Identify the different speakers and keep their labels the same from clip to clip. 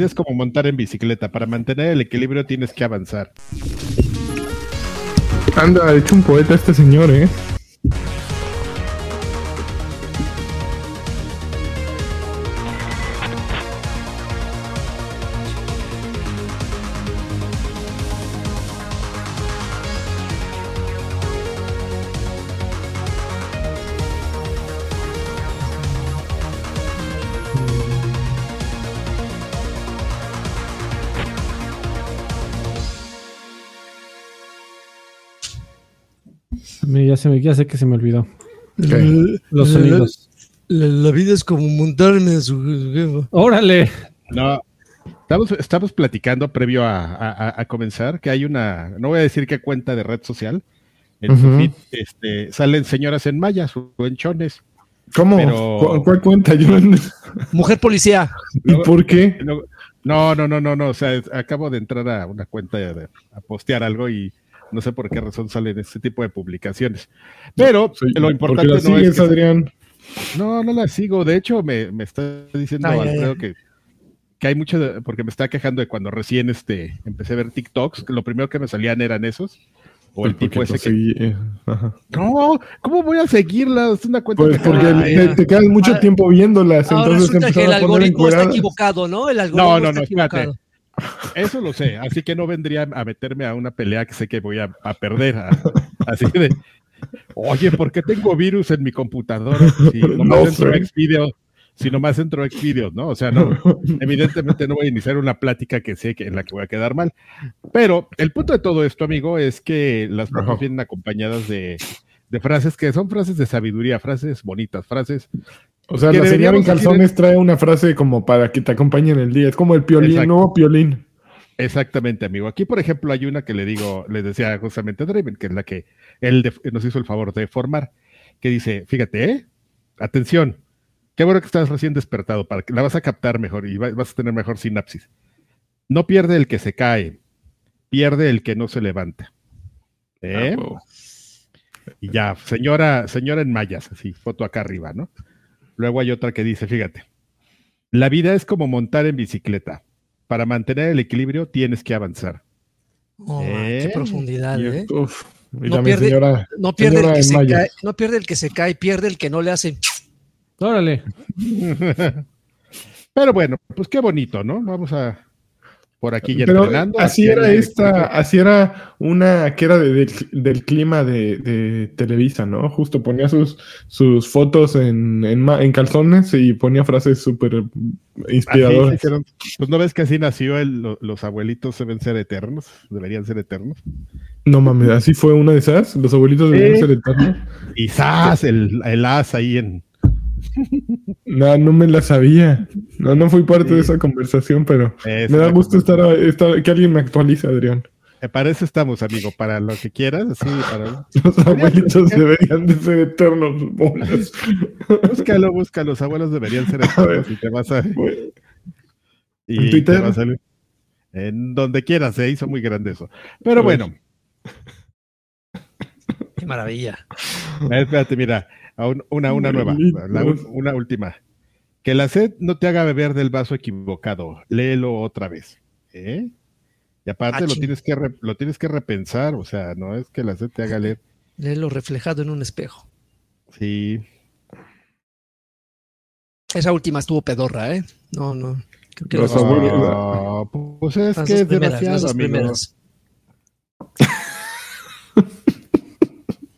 Speaker 1: es como montar en bicicleta. Para mantener el equilibrio tienes que avanzar.
Speaker 2: Anda, ha hecho un poeta este señor, ¿eh?
Speaker 3: Se me, ya sé que se me olvidó.
Speaker 4: Okay. Los sonidos. La, la, vida es como montarme en su...
Speaker 3: ¡Órale!
Speaker 1: No, estamos, estamos platicando previo a, a, a, comenzar que hay una, no voy a decir qué cuenta de red social, en uh -huh. su feed este, salen señoras en mayas o en chones.
Speaker 2: ¿Cómo? Pero... ¿Cuál cuenta? Yo no...
Speaker 4: Mujer policía.
Speaker 2: ¿Y por qué?
Speaker 1: No, no, no, no, no, o sea, acabo de entrar a una cuenta de, a postear algo y no sé por qué razón salen este tipo de publicaciones. Pero sí, lo importante
Speaker 2: la
Speaker 1: no
Speaker 2: sigues,
Speaker 1: es. Que
Speaker 2: Adrián?
Speaker 1: No, no la sigo. De hecho, me, me está diciendo
Speaker 4: Ay,
Speaker 1: Alfredo
Speaker 4: ay,
Speaker 1: que, que hay mucho, de- porque me está quejando de cuando recién este, empecé a ver TikToks, que lo primero que me salían eran esos. O el
Speaker 2: Pues
Speaker 1: tipo ese que.
Speaker 2: seguí, eh, ajá.
Speaker 1: No, ¿cómo voy a seguirla? Es una cuenta
Speaker 2: Pues
Speaker 1: que-
Speaker 2: porque
Speaker 4: Ay,
Speaker 2: te, te quedas mucho
Speaker 4: Ah,
Speaker 2: tiempo viéndolas,
Speaker 4: Ahora
Speaker 2: entonces
Speaker 4: resulta que el algoritmo está equivocado, ¿no? El algoritmo
Speaker 1: No, no,
Speaker 4: está
Speaker 1: no, espérate. Eso lo sé, así que no vendría a meterme a una pelea que sé que voy a, a perder. a- así de, oye, ¿por qué tengo virus en mi computadora? Si nomás
Speaker 2: No
Speaker 1: entro
Speaker 2: sé.
Speaker 1: Xvideos, si nomás entro Xvideos, ¿no? O sea, no, evidentemente no voy a iniciar una plática que sé que en la que voy a quedar mal. Pero el punto de todo esto, amigo, es que las fotos vienen acompañadas de, de frases que son frases de sabiduría, frases bonitas, frases
Speaker 2: O sea, la señora en
Speaker 1: decir
Speaker 2: calzones trae una frase como para que te acompañe en el día. Es como el piolín,
Speaker 1: Exacto.
Speaker 2: no piolín.
Speaker 1: Exactamente, amigo. Aquí, por ejemplo, hay una que le digo, le decía justamente a Draven, que es la que él nos hizo el favor de formar, que dice, fíjate, ¿eh? atención, qué bueno que estás recién despertado, para que la vas a captar mejor y va- vas a tener mejor sinapsis. No pierde el que se cae, pierde el que no se levanta. ¿Eh?
Speaker 2: Ah.
Speaker 1: Y ya, señora, señora en mayas, así, foto acá arriba, ¿no? Luego hay otra que dice, fíjate, la vida es como montar en bicicleta. Para mantener el equilibrio tienes que avanzar.
Speaker 4: Oh,
Speaker 1: ¿Eh?
Speaker 4: Qué profundidad,
Speaker 2: Y-
Speaker 4: ¿eh?
Speaker 2: uf, y
Speaker 4: No pierde-
Speaker 2: señora.
Speaker 4: No pierde, el que se cae, no pierde el que se cae, pierde el que no le hace.
Speaker 3: Órale.
Speaker 1: Pero bueno, pues qué bonito, ¿no? Vamos a por aquí ya
Speaker 2: Pero
Speaker 1: entrenando.
Speaker 2: así era
Speaker 1: el-
Speaker 2: esta, así era una que era de- de- del clima de, de Televisa, ¿no? Justo ponía sus, sus fotos en, en, calzones y ponía frases súper
Speaker 1: Así
Speaker 2: inspiradoras.
Speaker 1: Pues no ves que así nació el- lo- los abuelitos deben ser eternos, deberían ser eternos.
Speaker 2: No mames, así fue una de esas. Los abuelitos debían
Speaker 1: Sí.
Speaker 2: ser eternos.
Speaker 1: Y ¡zas! El, el as ahí en.
Speaker 2: No, no me la sabía. No, no fui parte
Speaker 1: Sí.
Speaker 2: de esa conversación, pero me da gusto estar, estar- que alguien me actualice, Adrián.
Speaker 1: Eh, Para eso estamos, amigo, para lo que quieras, así, para.
Speaker 2: Los abuelitos deberían de ser eternos. bolas.
Speaker 1: Búscalo, busca, los abuelos deberían ser
Speaker 2: A ver.
Speaker 1: eternos y te vas a. Y
Speaker 2: ¿En
Speaker 1: te
Speaker 2: Twitter?
Speaker 1: a. En donde quieras, se hizo muy grande eso. Pero
Speaker 2: Pues.
Speaker 1: bueno,
Speaker 4: Qué maravilla.
Speaker 1: Eh, Espérate, mira, a un- una, una nueva, la una última. Que la sed no te haga beber del vaso equivocado. Léelo otra vez. ¿eh? Y aparte
Speaker 4: Ah,
Speaker 1: lo tienes, que re- lo tienes que repensar, o sea, no es que la sed te haga leer.
Speaker 4: Léelo reflejado en un espejo.
Speaker 1: Sí,
Speaker 4: Esa última estuvo pedorra, ¿eh? No, no. Creo que.
Speaker 1: No, pues es
Speaker 4: las
Speaker 1: que es demasiado.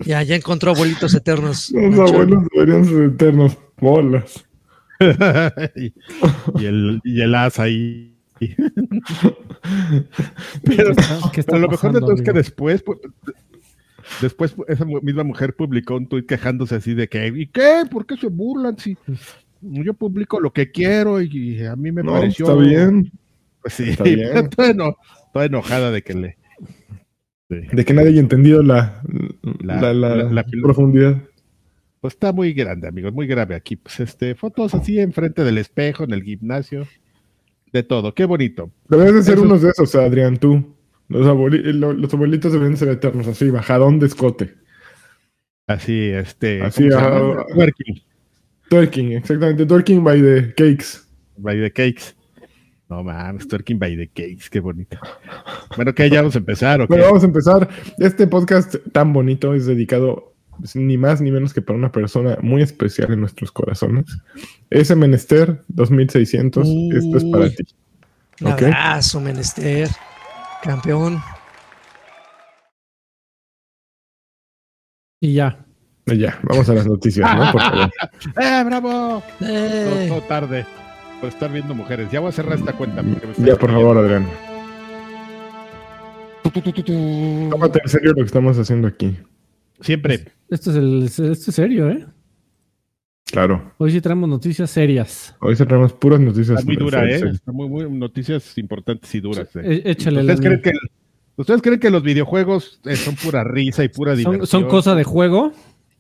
Speaker 4: Ya, ya encontró abuelitos eternos.
Speaker 2: Los
Speaker 4: Nacho.
Speaker 2: abuelos deberían ser eternos. Bolas.
Speaker 1: y, y el, y el as ahí. Pero,
Speaker 3: ¿Qué está
Speaker 1: pero lo mejor de todo es que después, pu- después esa misma mujer publicó un tuit quejándose así de que, ¿y qué? ¿Por qué se burlan? Si yo publico lo que quiero y, y a mí me
Speaker 2: No,
Speaker 1: pareció.
Speaker 2: está bien.
Speaker 1: Pues sí,
Speaker 2: Está bien.
Speaker 1: toda, eno- toda enojada de que le. Sí.
Speaker 2: De que nadie haya entendido la,
Speaker 1: La-
Speaker 2: la, la-
Speaker 1: la- la-
Speaker 2: profundidad.
Speaker 1: Pues está muy grande, amigos, muy grave aquí. Pues este, fotos así enfrente del espejo, en el gimnasio, de todo. Qué bonito.
Speaker 2: Deberías de ser
Speaker 1: Eso-
Speaker 2: unos de esos, Adrián, tú. Los, abueli- lo- los abuelitos deberían ser eternos, así, bajadón de escote.
Speaker 1: Así, este.
Speaker 2: Así,
Speaker 1: Twerking.
Speaker 2: Twerking, exactamente. Twerking by the cakes.
Speaker 1: by the cakes. No mames, Twerking by the Cakes, qué bonito. Bueno, que ya vamos a empezar, ¿o qué?
Speaker 2: Bueno, vamos a empezar. Este podcast tan bonito es dedicado pues, ni más ni menos que para una persona muy especial en nuestros corazones. Ese Menester 2600, esto es para
Speaker 4: Uy.
Speaker 2: ti.
Speaker 4: Un
Speaker 2: Ok.
Speaker 4: abrazo, menester. Campeón.
Speaker 3: Y ya.
Speaker 2: Y Ya, vamos a las noticias, ¿no? Por favor.
Speaker 1: ¡Eh, bravo!
Speaker 4: Eh,
Speaker 1: todo tarde por estar viendo mujeres. Ya voy a cerrar esta cuenta. Porque me está
Speaker 2: Ya, por favor. Adrián. Tómate en serio lo que estamos haciendo aquí.
Speaker 1: Siempre.
Speaker 3: Esto es, el, esto es serio, ¿eh?
Speaker 2: Claro.
Speaker 3: Hoy sí traemos noticias serias.
Speaker 2: Hoy cerramos puras noticias.
Speaker 1: Está muy dura,
Speaker 2: Sí,
Speaker 1: ¿eh?
Speaker 2: sí.
Speaker 1: Está muy, muy, noticias importantes y duras. ¿eh?
Speaker 3: Eh, échale.
Speaker 1: ¿Ustedes,
Speaker 3: la-
Speaker 1: creen que, ¿Ustedes creen que los videojuegos eh, son pura risa y pura diversión?
Speaker 3: son, son cosas de juego.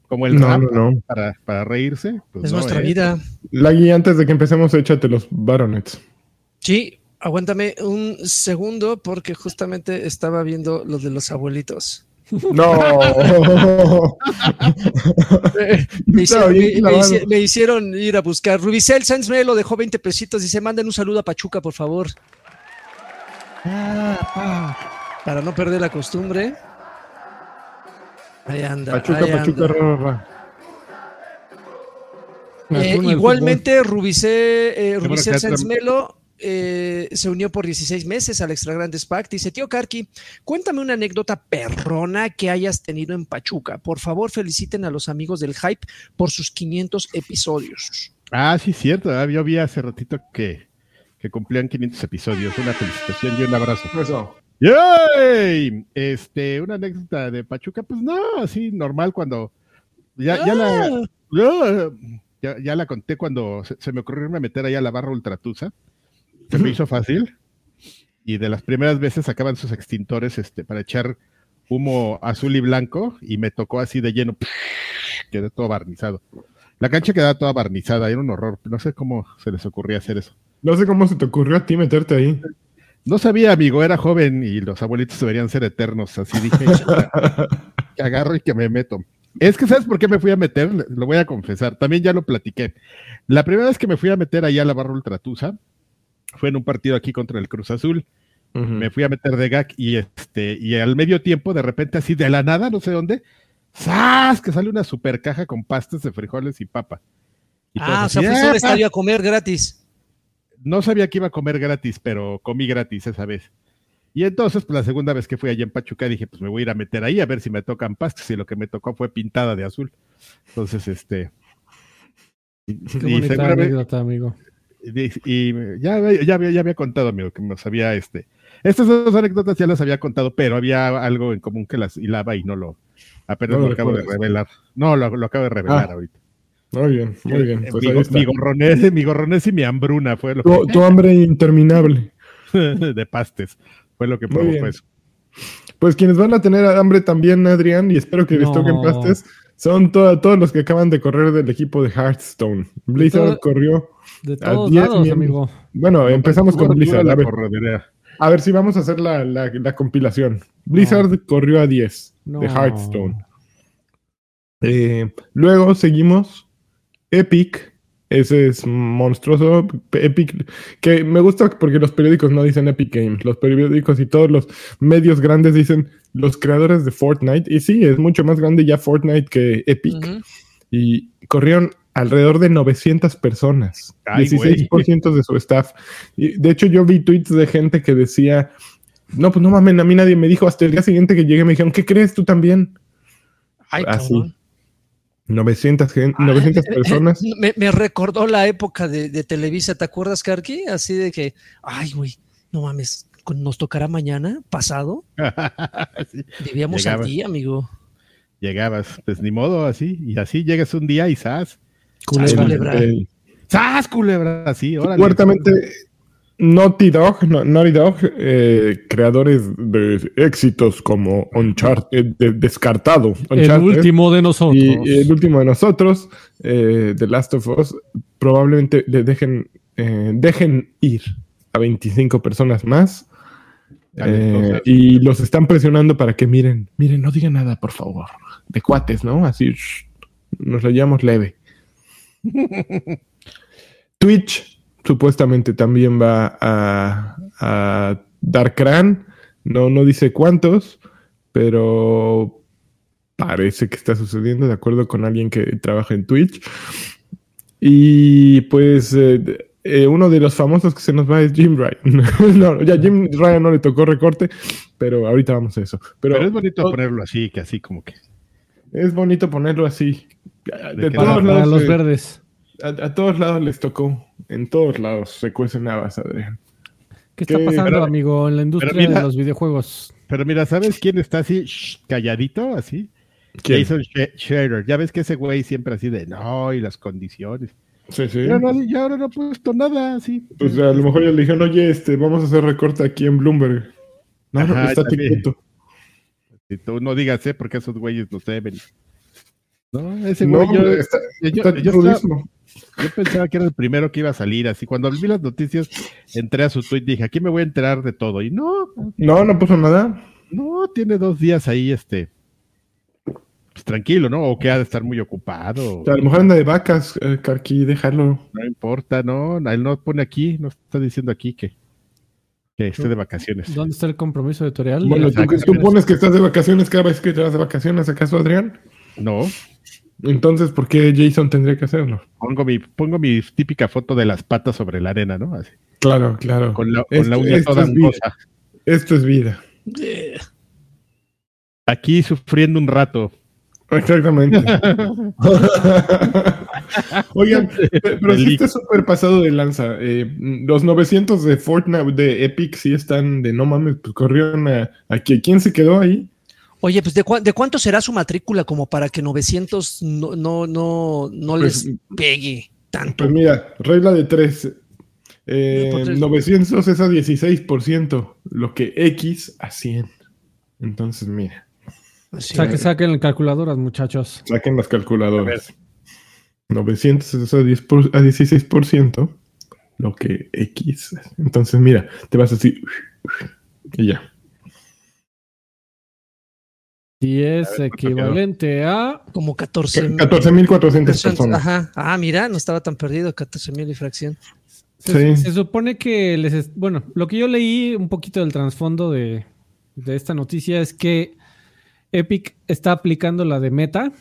Speaker 1: Como el
Speaker 2: No,
Speaker 1: rap
Speaker 2: no, no.
Speaker 1: Para, para reírse. Pues
Speaker 4: es
Speaker 1: no,
Speaker 4: nuestra
Speaker 1: ¿eh?
Speaker 4: vida.
Speaker 2: Lagui, antes de que empecemos, échate los baronets.
Speaker 4: Sí, aguántame un segundo porque justamente estaba viendo lo de los abuelitos.
Speaker 2: No.
Speaker 4: Me, hicieron, me- hicieron ir a buscar. Rubicel Sanz me lo dejó 20 pesitos y se mandan un saludo a Pachuca, por favor. Para no perder la costumbre. Ahí anda.
Speaker 2: Pachuca,
Speaker 4: ahí
Speaker 2: Pachuca,
Speaker 4: anda.
Speaker 2: ra,
Speaker 4: Eh, igualmente, Rubicé, eh,
Speaker 1: que
Speaker 4: Sanz Melo eh, se unió por 16 meses al Extra Grandes Pack. Dice, tío Karki, cuéntame una anécdota perrona que hayas tenido en Pachuca. Por favor, feliciten a los amigos del Hype por sus 500 episodios.
Speaker 1: Ah, sí, cierto. ah, Yo vi hace ratito que, que cumplían 500 episodios. Una felicitación y un abrazo.
Speaker 2: Eso.
Speaker 1: ¡Yay! Este, una anécdota de Pachuca, pues no, así normal cuando ya, ya la
Speaker 4: Ah,
Speaker 1: ya, ya la conté cuando se, se me ocurrió irme a meter ahí a la barra ultratusa. Se me hizo fácil. Y de las primeras veces sacaban sus extintores este, para echar humo azul y blanco y me tocó así de lleno. Quedé todo barnizado. La cancha quedaba toda barnizada, era un horror. No sé cómo se les ocurría hacer eso.
Speaker 2: No sé cómo se te ocurrió a ti meterte ahí.
Speaker 1: No sabía, amigo, era joven y los abuelitos deberían ser eternos. Así dije, que agarro y que me meto. Es que, ¿sabes por qué me fui a meter? Lo voy a confesar. También ya lo platiqué. La primera vez que me fui a meter allá a la barra ultratusa fue en un partido aquí contra el Cruz Azul. Me fui a meter de gag y este, y al medio tiempo, de repente, así de la nada, no sé dónde, ¡zas! que sale una super caja con pastas de frijoles y papa. Y
Speaker 4: ah, o sea, fuiste a un
Speaker 1: "¡Ah!".
Speaker 4: estadio a comer gratis.
Speaker 1: No sabía que iba a comer gratis, pero comí gratis esa vez. Y entonces, pues la segunda vez que fui allá en Pachuca, dije, pues me voy a ir a meter ahí a ver si me tocan pastas. Y lo que me tocó fue pintada de azul. Entonces, este. Y,
Speaker 3: Qué
Speaker 1: y
Speaker 3: bonita
Speaker 1: seguramente-
Speaker 3: anécdota, amigo.
Speaker 1: y- y ya, había- ya, ya había contado, amigo, que nos había este. Estas dos anécdotas ya las había contado, pero había algo en común que las hilaba y no lo. Apenas
Speaker 2: No lo
Speaker 1: lo acabo de revelar. No, lo, lo acabo de revelar
Speaker 2: Ah,
Speaker 1: ahorita.
Speaker 2: Muy bien, muy bien.
Speaker 1: Eh,
Speaker 2: Pues
Speaker 1: mi,
Speaker 2: ahí está.
Speaker 1: mi gorronés, mi gorronés y mi hambruna fue lo que
Speaker 2: Tu, tu hambre interminable.
Speaker 1: de pastes. Fue lo que provocó eso.
Speaker 2: Pues quienes van a tener hambre también, Adrián, y espero que les
Speaker 3: No.
Speaker 2: toquen pastes, son to- todos los que acaban de correr del equipo de Hearthstone. Blizzard corrió.
Speaker 3: De
Speaker 2: A
Speaker 3: todos
Speaker 2: 10
Speaker 3: lados,
Speaker 2: miembros.
Speaker 3: amigo.
Speaker 2: Bueno, empezamos con Blizzard. A ver,
Speaker 1: corredera.
Speaker 2: a ver si vamos a hacer la, la- la compilación. Blizzard corrió a 10
Speaker 3: No.
Speaker 2: de Hearthstone. Eh, luego seguimos Epic. Ese es monstruoso. Epic, que me gusta porque los periódicos no dicen Epic Games. Los periódicos y todos los medios grandes dicen los creadores de Fortnite. Y sí, es mucho más grande ya Fortnite que Epic. Y corrieron alrededor de 900 personas.
Speaker 1: Ay,
Speaker 2: 16% de su staff. Y de hecho, yo vi tweets de gente que decía. No, pues no mames, a mí nadie me dijo. Hasta el día siguiente que llegué me dijeron, ¿qué crees tú también?
Speaker 4: Ay,
Speaker 2: Así.
Speaker 4: cabrón.
Speaker 2: 900, gen-
Speaker 4: Ah,
Speaker 2: 900
Speaker 4: eh, eh,
Speaker 2: personas.
Speaker 4: Me, me recordó la época de, de Televisa, ¿te acuerdas, Karki? Así de que, ay, güey, no mames, nos tocará mañana, pasado.
Speaker 1: Sí,
Speaker 4: Vivíamos
Speaker 1: Llegaba.
Speaker 4: al día, amigo.
Speaker 1: llegabas, pues ni modo, así. Y así llegas un día y ¡zas!
Speaker 4: Culebra.
Speaker 2: El-
Speaker 4: Culebra.
Speaker 2: el-
Speaker 1: ¡Zas, culebra! Así, órale.
Speaker 2: Fuertemente, Naughty Dog, no- Naughty Dog, eh, creadores de éxitos como Uncharted, de- Descartado,
Speaker 3: El último de nosotros.
Speaker 2: y el último de nosotros, eh, The Last of Us, probablemente le dejen, eh, dejen ir a 25 personas más. Eh, y los están presionando para que miren, miren, no digan nada, por favor. De cuates, ¿no? Así shh, nos lo llevamos leve. Twitch, supuestamente también va a, a Darkran. No, no dice cuántos, pero parece que está sucediendo, de acuerdo con alguien que trabaja en Twitch. Y pues eh, eh, uno de los famosos que se nos va es Jim Ryan. no, ya Jim Ryan no le tocó recorte, pero ahorita vamos a eso. Pero,
Speaker 1: Pero es bonito ponerlo así, que así como que.
Speaker 2: es bonito ponerlo así. De todos lados,
Speaker 3: los
Speaker 2: eh,
Speaker 3: verdes.
Speaker 2: a, a todos lados les tocó. En todos lados se cuecen habas, Adrián.
Speaker 3: ¿Qué está pasando,
Speaker 1: pero-
Speaker 3: amigo, en la industria
Speaker 1: mira-
Speaker 3: de los videojuegos?
Speaker 1: Pero mira, ¿sabes quién está así shh, calladito? Así.
Speaker 2: ¿Quién?
Speaker 1: Jason Sch- Scherer. Ya ves que ese güey siempre así de no, y las condiciones.
Speaker 2: Sí, sí.
Speaker 1: Pero no, ya ahora no ha puesto nada así.
Speaker 2: Pues a lo mejor ya le dijeron, oye, este, vamos a hacer recorte aquí en Bloomberg. No, no, está
Speaker 1: también.
Speaker 2: quieto.
Speaker 1: Si tú no digas, ¿eh? Porque esos güeyes no deben. No, ese
Speaker 2: No,
Speaker 1: güey, yo,
Speaker 2: está,
Speaker 1: yo-
Speaker 2: está
Speaker 1: yo estaba-
Speaker 2: rudísimo.
Speaker 1: Yo pensaba que era el primero que iba a salir. Así cuando vi las noticias, entré a su tweet y dije, aquí me voy a enterar de todo. Y no,
Speaker 2: No, no puso nada.
Speaker 1: no, tiene dos días ahí, este. Pues tranquilo, ¿no? O que ha de estar muy ocupado.
Speaker 2: O sea, a lo mejor anda de vacas, eh, Karki, déjalo.
Speaker 1: No importa, no, él no pone aquí, no está diciendo aquí que, que esté de vacaciones.
Speaker 3: ¿Dónde está el compromiso editorial?
Speaker 2: Bueno, ¿tú, tú pones que estás de vacaciones cada vez que te vas de vacaciones, ¿acaso, Adrián?
Speaker 1: No,
Speaker 2: Entonces, ¿por qué Jason tendría que hacerlo?
Speaker 1: pongo mi, pongo mi típica foto de las patas sobre la arena, ¿no? Así,
Speaker 2: Claro, claro.
Speaker 1: con la, con
Speaker 2: Esto-
Speaker 1: la uña toda
Speaker 2: es
Speaker 1: angosa.
Speaker 2: Esto es vida.
Speaker 1: Aquí sufriendo un rato.
Speaker 2: Exactamente. Oigan, pe- pero sí está súper pasado de lanza. Eh, los 900 de Fortnite, de Epic, sí están de no mames, pues corrieron a, a ¿Quién se quedó ahí?
Speaker 4: Oye, pues ¿de, cuánto será su matrícula como para que 900 no, no, no, no
Speaker 2: Pues-
Speaker 4: les pegue tanto?
Speaker 2: Pues mira, regla de tres. Eh,
Speaker 4: Por tres.
Speaker 2: 900 es a 16%, lo que X a 100. Entonces, mira,
Speaker 4: Así.
Speaker 3: Saque- saquen calculadoras, muchachos.
Speaker 2: saquen las calculadoras. 900 es a, 10 por- a 16%, lo que X. Entonces, mira, te vas así y ya.
Speaker 3: Y es
Speaker 1: A ver, ¿cuánto
Speaker 3: equivalente a.
Speaker 4: Como 14 mil
Speaker 2: 14.400
Speaker 4: personas.
Speaker 2: personas.
Speaker 4: Ajá. Ah, mira, no estaba tan perdido, 14 mil y fracción.
Speaker 3: Se,
Speaker 2: Sí.
Speaker 3: se supone que les. es- Bueno, lo que yo leí un poquito del trasfondo de, de esta noticia es que Epic está aplicando la de Meta,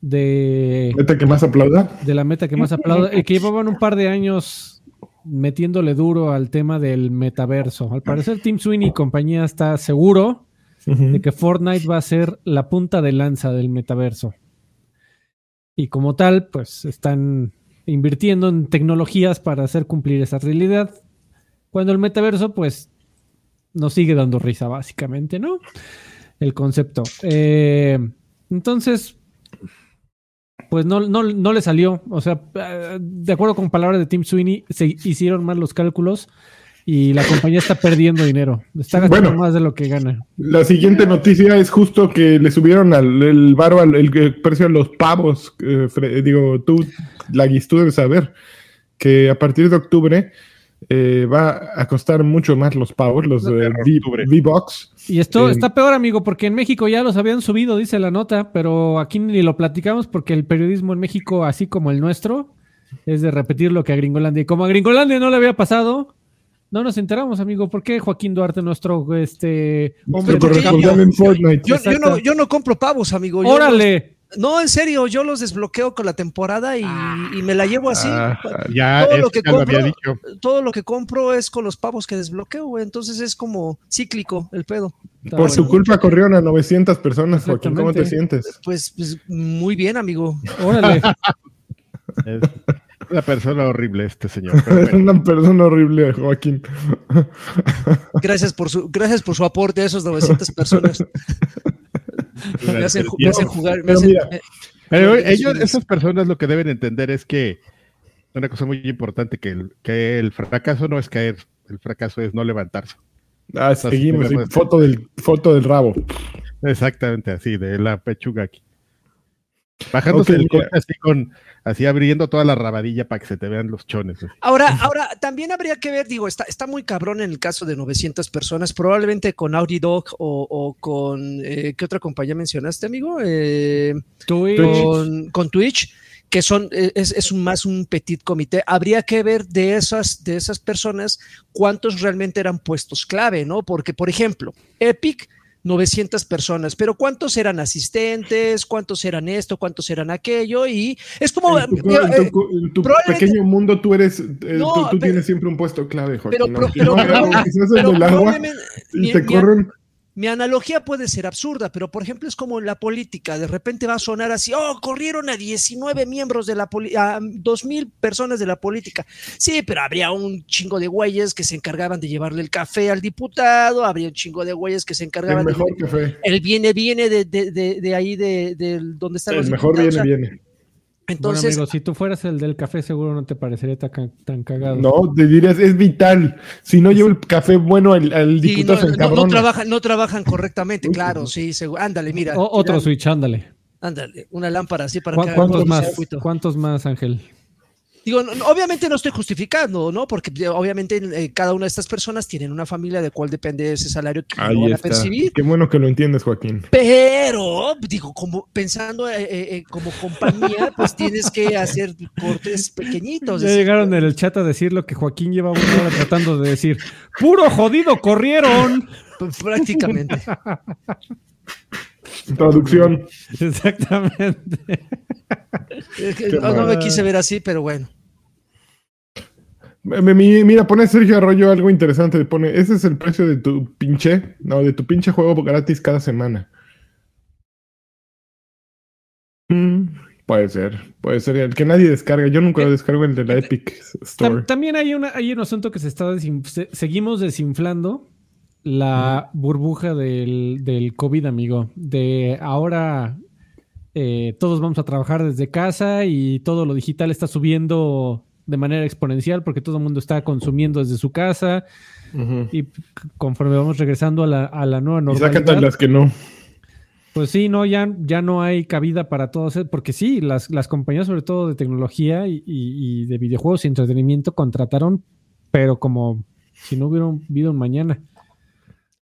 Speaker 3: de,
Speaker 2: Neta que más aplauda.
Speaker 3: de la Meta que más aplaude, que llevaban un par de años metiéndole duro al tema del metaverso. Al parecer, Tim Sweeney y compañía está seguro De que Fortnite va a ser la punta de lanza del metaverso. Y como tal, pues están invirtiendo en tecnologías para hacer cumplir esa realidad. Cuando el metaverso, pues, nos sigue dando risa, básicamente, ¿no? El concepto. Eh, entonces, pues no, no, no le salió. O sea, eh, de acuerdo con palabras de Tim Sweeney, se hicieron mal los cálculos y la compañía está perdiendo dinero. Está gastando
Speaker 2: Bueno.
Speaker 3: más de lo que gana.
Speaker 2: La siguiente noticia es justo que le subieron al, el varo, al el, el precio a los pavos. eh, Fre- digo, tú, Laguis, tú debes saber que a partir de octubre eh, va a costar mucho más los pavos, los de. V-Box.
Speaker 3: Y esto
Speaker 2: Eh,
Speaker 3: está peor, amigo, porque en México ya los habían subido, dice la nota, pero aquí ni lo platicamos porque el periodismo en México, así como el nuestro, es de repetir lo que a Gringolandia. Y como a Gringolandia no le había pasado, no nos enteramos, amigo. ¿Por qué Joaquín Duarte, nuestro este hombre
Speaker 2: Nuestro
Speaker 3: de
Speaker 2: en Fortnite.
Speaker 4: Yo, no, yo no compro pavos, amigo. Yo
Speaker 3: ¡Órale!
Speaker 4: los- no, en serio, yo los desbloqueo con la temporada y, y me la llevo así.
Speaker 2: Ah,
Speaker 1: Ya,
Speaker 4: Todo lo que
Speaker 1: ya lo
Speaker 4: compro-
Speaker 1: había dicho.
Speaker 4: Todo lo que compro es con los pavos que desbloqueo, güey. Entonces es como cíclico el pedo.
Speaker 2: por su culpa corrieron a 900 personas, Joaquín. ¿Cómo te sientes?
Speaker 4: Pues, pues muy bien, amigo.
Speaker 3: Órale.
Speaker 1: Una persona horrible este señor. pero
Speaker 2: Es una persona horrible, Joaquín.
Speaker 4: Gracias por su, gracias por su aporte a esos 900 personas. Me hacen, ju- me hacen jugar. me
Speaker 2: Pero
Speaker 4: hacen-
Speaker 2: mira,
Speaker 4: eh,
Speaker 1: Pero
Speaker 4: Porque
Speaker 1: ellos,
Speaker 4: es-
Speaker 1: esas personas lo que deben entender es que una cosa muy importante, que el, que el fracaso no es caer, el fracaso es no levantarse.
Speaker 2: ah, seguimos. sí, foto, del, foto del rabo.
Speaker 1: Exactamente así, de la pechuga aquí. Bajándose el coche así con, así abriendo toda la rabadilla para que se te vean los chones. así.
Speaker 4: Ahora, ahora también habría que ver, digo, está, está muy cabrón en el caso de 900 personas, probablemente con Audi Dog o, o con, eh, ¿qué otra compañía mencionaste, amigo? Eh,
Speaker 3: Twitch.
Speaker 4: Con, con Twitch, que son, eh, es, es un, más un petit comité. Habría que ver de esas, de esas personas cuántos realmente eran puestos clave, ¿no? Porque, por ejemplo, Epic 900 personas, pero ¿cuántos eran asistentes? ¿Cuántos eran esto? ¿Cuántos eran aquello? Y es como...
Speaker 2: En tu,
Speaker 4: eh,
Speaker 2: en tu- en tu
Speaker 4: probablemente-
Speaker 2: pequeño mundo tú eres, eh,
Speaker 4: No,
Speaker 2: tú, tú
Speaker 4: pero-
Speaker 2: tienes siempre un puesto clave, Joaquín.
Speaker 4: pero, pero,
Speaker 2: no y te corren.
Speaker 4: Mi analogía puede ser absurda, pero por ejemplo es como en la política, de repente va a sonar así, oh, corrieron a 19 miembros de la política, a 2.000 personas de la política. Sí, pero habría un chingo de güeyes que se encargaban de llevarle el café al diputado, habría un chingo de güeyes que se
Speaker 2: El
Speaker 4: encargaban
Speaker 2: mejor
Speaker 4: de...
Speaker 2: café.
Speaker 4: El viene, viene de, de, de, ahí, de, de donde están los
Speaker 2: El mejor
Speaker 4: diputados,
Speaker 2: viene,
Speaker 4: o sea,
Speaker 2: viene.
Speaker 3: Bueno,
Speaker 4: Entonces,
Speaker 3: amigo, si tú fueras el del café, seguro no te parecería tan, ca- tan cagado.
Speaker 2: No, te dirías, es vital. Si no llevo el café bueno al, al
Speaker 4: sí,
Speaker 2: diputado,
Speaker 4: no,
Speaker 2: se
Speaker 4: no- no trabajan, no trabajan correctamente, claro, sí, seguro. Ándale, mira.
Speaker 3: O- otro
Speaker 4: mira,
Speaker 3: switch, ándale.
Speaker 4: Ándale, una lámpara así para
Speaker 3: ¿Cu-
Speaker 4: que
Speaker 3: ¿Cuántos
Speaker 4: todo
Speaker 3: más? ¿Cuántos más, Ángel?
Speaker 4: Digo, no- obviamente no estoy justificando, ¿no? Porque eh, obviamente eh, cada una de estas personas tienen una familia de cual depende ese salario que
Speaker 2: Ahí
Speaker 4: van a
Speaker 2: está.
Speaker 4: percibir.
Speaker 2: Qué bueno que lo entiendes, Joaquín.
Speaker 4: Pero, digo, como pensando eh, como compañía, pues tienes que hacer cortes pequeñitos.
Speaker 3: Ya llegaron en el chat a decir lo que Joaquín lleva una hora tratando de decir. ¡Puro jodido corrieron!
Speaker 4: pues, prácticamente.
Speaker 2: Traducción.
Speaker 3: Exactamente.
Speaker 4: No, no me quise ver así, pero bueno.
Speaker 2: Mi- Mira, pone Sergio Arroyo algo interesante. Pone, ese es el precio de tu pinche, no, de tu pinche juego gratis cada semana. Mm, puede ser, puede ser. El que nadie descarga. Yo nunca lo descargo el de la Epic Store.
Speaker 3: Tam- También hay, una, hay un asunto que se está desin- se- seguimos desinflando la burbuja del, del COVID, amigo. De ahora eh, todos vamos a trabajar desde casa y todo lo digital está subiendo de manera exponencial porque todo el mundo está consumiendo desde su casa y conforme vamos regresando a la, a la nueva
Speaker 2: Y
Speaker 3: normalidad.
Speaker 2: las que no.
Speaker 3: Pues sí, no, ya, ya no hay cabida para todos, porque sí, las, las compañías, sobre todo de tecnología y, y- y de videojuegos y entretenimiento, contrataron, pero como si no hubiera habido un mañana.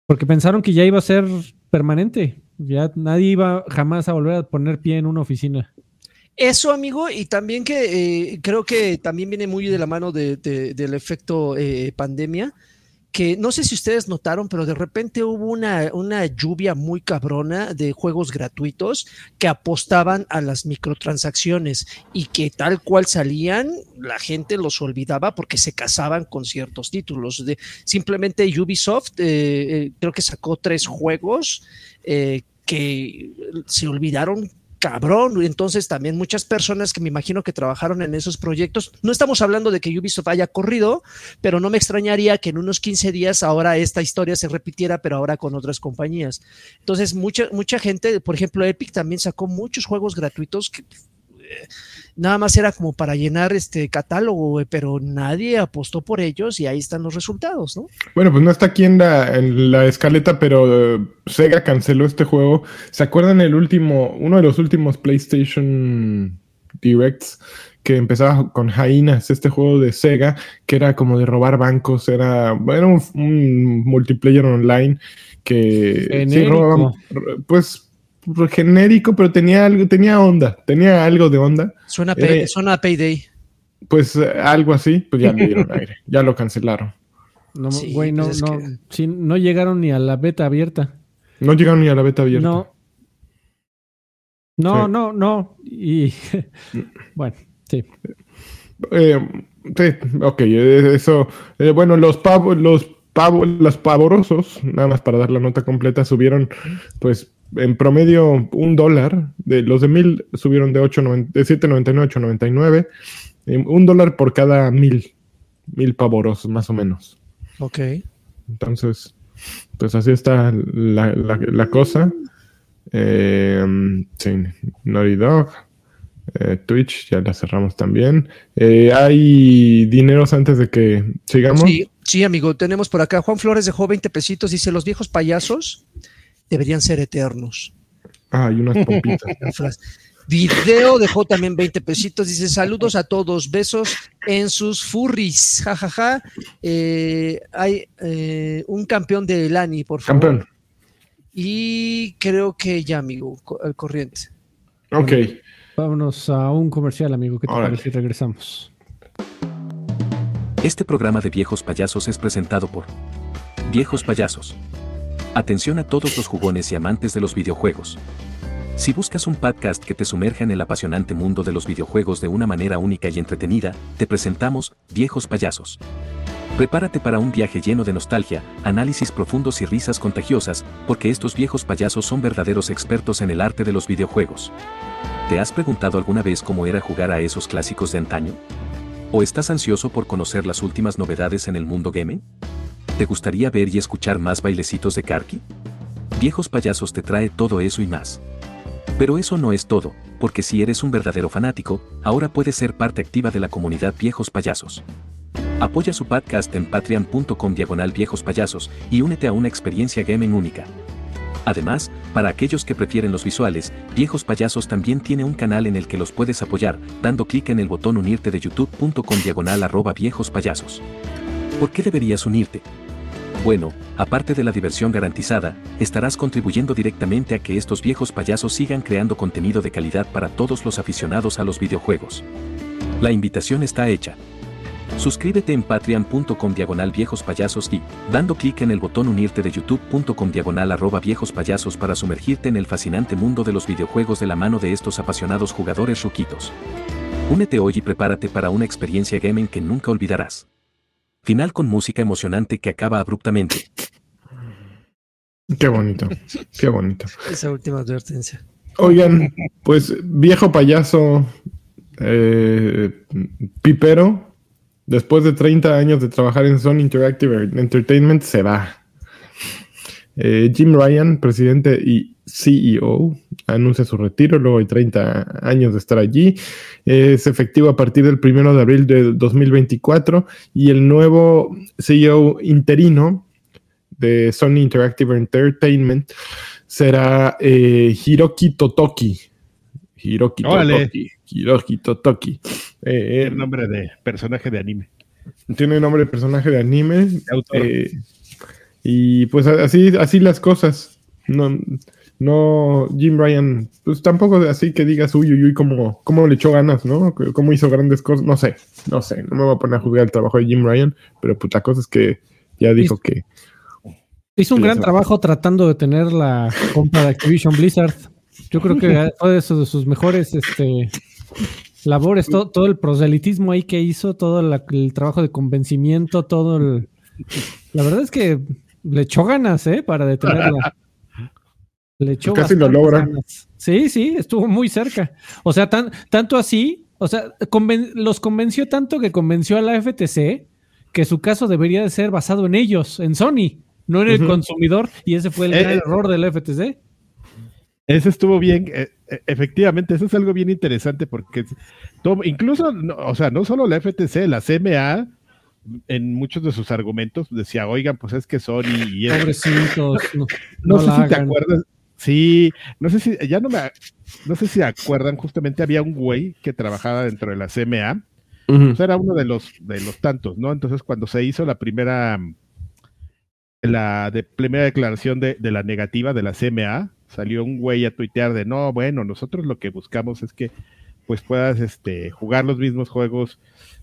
Speaker 3: Porque pensaron que ya iba a ser permanente. Ya nadie iba jamás a volver a poner pie en una oficina.
Speaker 4: Eso, amigo, y también que eh, creo que también viene muy de la mano de- de- del efecto eh, pandemia, que no sé si ustedes notaron, pero de repente hubo una, una lluvia muy cabrona de juegos gratuitos que apostaban a las microtransacciones y que tal cual salían, la gente los olvidaba porque se casaban con ciertos títulos. De, simplemente Ubisoft eh, creo que sacó tres juegos que se olvidaron cabrón. Entonces también muchas personas que me imagino que trabajaron en esos proyectos, no estamos hablando de que Ubisoft haya corrido, pero no me extrañaría que en unos 15 días ahora esta historia se repitiera, pero ahora con otras compañías. Entonces mucha, mucha gente, por ejemplo, Epic también sacó muchos juegos gratuitos que nada más era como para llenar este catálogo, güey, pero nadie apostó por ellos y ahí están los resultados, ¿no?
Speaker 2: Bueno, pues no está aquí en la, en la escaleta, pero eh, Sega canceló este juego. ¿Se acuerdan el último, uno de los últimos PlayStation Directs que empezaba con Jainas, este juego de Sega, que era como de robar bancos, era, era un, un multiplayer online que sí, robaban, pues genérico, pero tenía algo, tenía onda, tenía algo de onda.
Speaker 4: Suena,
Speaker 2: Era-
Speaker 4: pay- suena a Payday.
Speaker 2: Pues eh, algo así, pues ya le dieron aire, ya lo cancelaron.
Speaker 3: No,
Speaker 4: Sí,
Speaker 3: güey, no,
Speaker 4: pues es
Speaker 3: no,
Speaker 4: que-
Speaker 3: sí, no llegaron ni a la beta abierta.
Speaker 2: No llegaron ni a la beta abierta.
Speaker 3: No. No,
Speaker 2: Sí.
Speaker 3: no, no. Y bueno, sí.
Speaker 2: Eh, sí, ok, eh, eso. eh, bueno, los pavos, los pavos, los pavorosos, nada más para dar la nota completa, subieron, pues, en promedio un dólar. De los de mil subieron de 8.90 de 7.99 a 8.99. eh, un dólar por cada mil. Mil pavorosos, más o menos.
Speaker 4: Ok.
Speaker 2: Entonces, pues así está la, la- la cosa. Eh, sí, Naughty Dog. eh, Twitch, ya la cerramos también. Eh, ¿Hay dineros antes de que sigamos?
Speaker 4: Sí, sí, amigo, tenemos por acá. Juan Flores dejó 20 pesitos. Dice: Los viejos payasos deberían ser eternos.
Speaker 2: Ah, hay unas pompitas.
Speaker 4: Video dejó también 20 pesitos. Dice: Saludos a todos, besos en sus furries. Ja, ja, ja. Eh, hay eh, un campeón de Lani, por favor.
Speaker 2: Campeón.
Speaker 4: Y creo que ya, amigo, al corriente.
Speaker 2: Ok.
Speaker 3: Vámonos a un comercial, amigo. ¿Qué te
Speaker 2: Órale.
Speaker 3: parece si regresamos?
Speaker 5: Este programa de viejos payasos es presentado por Viejos Payasos. Atención a todos los jugones y amantes de los videojuegos. Si buscas un podcast que te sumerja en el apasionante mundo de los videojuegos de una manera única y entretenida, te presentamos Viejos Payasos. Prepárate para un viaje lleno de nostalgia, análisis profundos y risas contagiosas, porque estos viejos payasos son verdaderos expertos en el arte de los videojuegos. ¿Te has preguntado alguna vez cómo era jugar a esos clásicos de antaño? ¿O estás ansioso por conocer las últimas novedades en el mundo gaming? ¿Te gustaría ver y escuchar más bailecitos de Karki? Viejos Payasos te trae todo eso y más. Pero eso no es todo, porque si eres un verdadero fanático, ahora puedes ser parte activa de la comunidad Viejos Payasos. Apoya su podcast en patreon.com diagonal viejos payasos y únete a una experiencia gaming única. Además, para aquellos que prefieren los visuales, Viejos Payasos también tiene un canal en el que los puedes apoyar, dando clic en el botón unirte de youtube.com diagonal arroba viejos payasos. ¿Por qué deberías unirte? Bueno, aparte de la diversión garantizada, estarás contribuyendo directamente a que estos viejos payasos sigan creando contenido de calidad para todos los aficionados a los videojuegos. La invitación está hecha. Suscríbete en patreon.com diagonal viejos payasos y, dando clic en el botón unirte de youtube.com diagonal arroba viejos payasos para sumergirte en el fascinante mundo de los videojuegos de la mano de estos apasionados jugadores ruquitos. Únete hoy y prepárate para una experiencia gaming que nunca olvidarás. Final con música emocionante que acaba abruptamente.
Speaker 2: Qué bonito, qué bonito.
Speaker 4: Esa última advertencia.
Speaker 2: Oigan, pues viejo payaso eh, Pipero, después de 30 años de trabajar en Sony Interactive Entertainment, se va. Eh, Jim Ryan, presidente y CEO, anuncia su retiro luego de 30 años de estar allí. Es efectivo a partir del 1 de abril de 2024 y el nuevo CEO interino de Sony Interactive Entertainment será eh, Hiroki Totoki. Hiroki
Speaker 1: Órale.
Speaker 2: Totoki. Hiroki Totoki. Eh,
Speaker 1: El nombre de personaje de anime.
Speaker 2: tiene nombre de personaje de anime.
Speaker 1: De autor.
Speaker 2: Y pues así, así las cosas. No, no, Jim Ryan, pues tampoco así que digas, uy, uy, uy, cómo, cómo le echó ganas, ¿no? Cómo hizo grandes cosas. No sé, no sé, no me voy a poner a juzgar el trabajo de Jim Ryan, pero pues la cosa es que ya dijo que.
Speaker 3: Hizo un gran trabajo tratando de tener la compra de Activision Blizzard. Yo creo que fue de sus, de sus mejores este, labores, todo, todo el proselitismo ahí que hizo, todo la- el trabajo de convencimiento, todo el... La verdad es que le echó ganas, ¿eh? Para detenerla. Le echó
Speaker 2: Casi lo logra.
Speaker 3: ganas. Sí, sí, estuvo muy cerca. O sea, tan, tanto así, o sea, conven- los convenció tanto que convenció a la FTC que su caso debería de ser basado en ellos, en Sony, no en el consumidor, y ese fue el
Speaker 1: Eh,
Speaker 3: gran
Speaker 1: eh.
Speaker 3: error de la FTC.
Speaker 1: Ese estuvo bien, eh, eh, efectivamente, eso es algo bien interesante porque todo- incluso, no, o sea, no solo la FTC, la CMA, en muchos de sus argumentos decía, oigan, pues es que Sony y es-
Speaker 3: Pobrecitos. No,
Speaker 1: no,
Speaker 3: no
Speaker 1: sé
Speaker 3: la
Speaker 1: si te acuerdas, sí, no sé si, ya no me, no sé si acuerdan, justamente había un güey que trabajaba dentro de la CMA, pues era uno de los, de los tantos, ¿no? Entonces, cuando se hizo la primera, la de, primera declaración de, de la negativa de la CMA, salió un güey a tuitear de, no, bueno, nosotros lo que buscamos es que pues puedas este, jugar los mismos juegos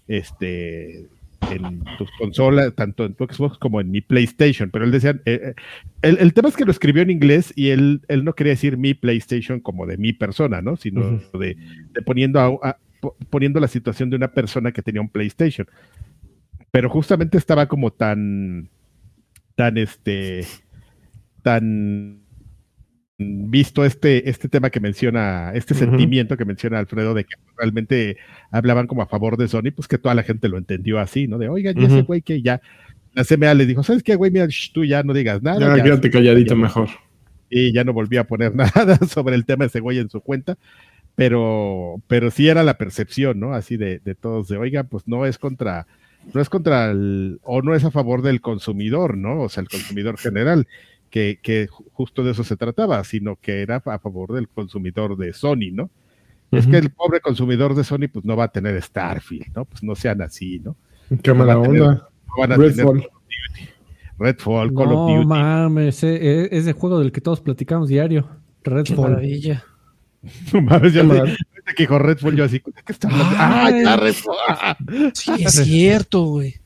Speaker 1: este, en tus consolas, tanto en tu Xbox como en mi PlayStation. Pero él decía, eh, eh, el, el tema es que lo escribió en inglés y él, él no quería decir mi PlayStation como de mi persona, ¿no? Sino de, de poniendo, a- a- po- poniendo la situación de una persona que tenía un PlayStation. Pero justamente estaba como tan, tan este, tan visto este, este tema que menciona, este sentimiento que menciona Alfredo de que realmente hablaban como a favor de Sony, pues que toda la gente lo entendió así, ¿no? De, oigan, y ese güey que ya, la CMA le dijo, ¿sabes qué, güey? Mira, shh, tú ya no digas nada.
Speaker 2: Ya,
Speaker 1: ya-
Speaker 2: quédate calladito mejor.
Speaker 1: y ya no volví a poner nada sobre el tema de ese güey en su cuenta, pero, pero sí era la percepción, ¿no? Así de, de todos, de, oiga, pues no es contra, no es contra el, o no es a favor del consumidor, ¿no? O sea, el consumidor general, que, que ju- justo de eso se trataba, sino que era a favor del consumidor de Sony, ¿no? Es que el pobre consumidor de Sony, pues no va a tener Starfield, ¿no? Pues no sean así, ¿no?
Speaker 2: Qué mala
Speaker 1: tener-
Speaker 2: onda.
Speaker 1: No van a tener
Speaker 2: Redfall.
Speaker 1: Redfall, Call of
Speaker 3: No
Speaker 1: Duty.
Speaker 3: mames, eh, eh, ese juego del que todos platicamos diario.
Speaker 4: Qué
Speaker 3: Redfall.
Speaker 4: maravilla.
Speaker 1: No mames, ya que dijo Redfall, yo así, ¿qué está hablando?
Speaker 3: Ah,
Speaker 1: ¡Ah, ya Redfall!
Speaker 4: Sí, es cierto, güey.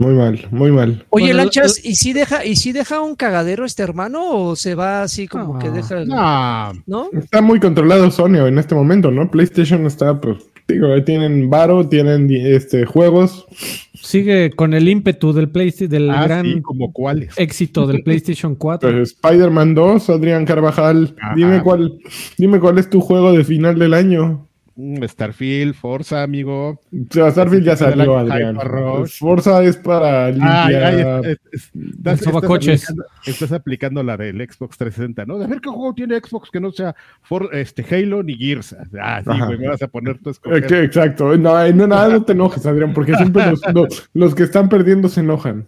Speaker 2: Muy mal, muy mal.
Speaker 4: Oye,
Speaker 3: Bueno,
Speaker 4: Lanchas, ¿y si deja, y si deja un cagadero este hermano o se va así como
Speaker 3: No.
Speaker 4: que deja el-
Speaker 1: No,
Speaker 4: ¿no?
Speaker 2: Está muy controlado Sony en este momento, ¿no? PlayStation está, pues, digo, ahí tienen varo, tienen este juegos.
Speaker 3: Sigue con el ímpetu del PlayStation, del
Speaker 1: ah,
Speaker 3: gran
Speaker 1: sí, como cuáles.
Speaker 3: éxito del PlayStation 4.
Speaker 2: Pues, Spider-Man 2, Adrián Carvajal,
Speaker 1: Ajá.
Speaker 2: dime cuál, dime cuál es tu juego de final del año.
Speaker 1: Mm, Starfield, Forza, amigo.
Speaker 2: O sea, Starfield ya salió, Adrián.
Speaker 1: Rush.
Speaker 2: Forza es para
Speaker 1: Ay,
Speaker 2: limpiar.
Speaker 1: ay, es- es- estás,
Speaker 3: coches.
Speaker 1: aplicando, estás aplicando la del Xbox 360, ¿no? De ver qué juego tiene Xbox que no sea For, este, Halo ni Gears. Ah, sí, güey, me vas a poner tu
Speaker 2: Eh,
Speaker 1: escoger.
Speaker 2: que- exacto. No, eh, no, nada, no te enojes, Adrián, porque siempre los, los- los que están perdiendo se enojan.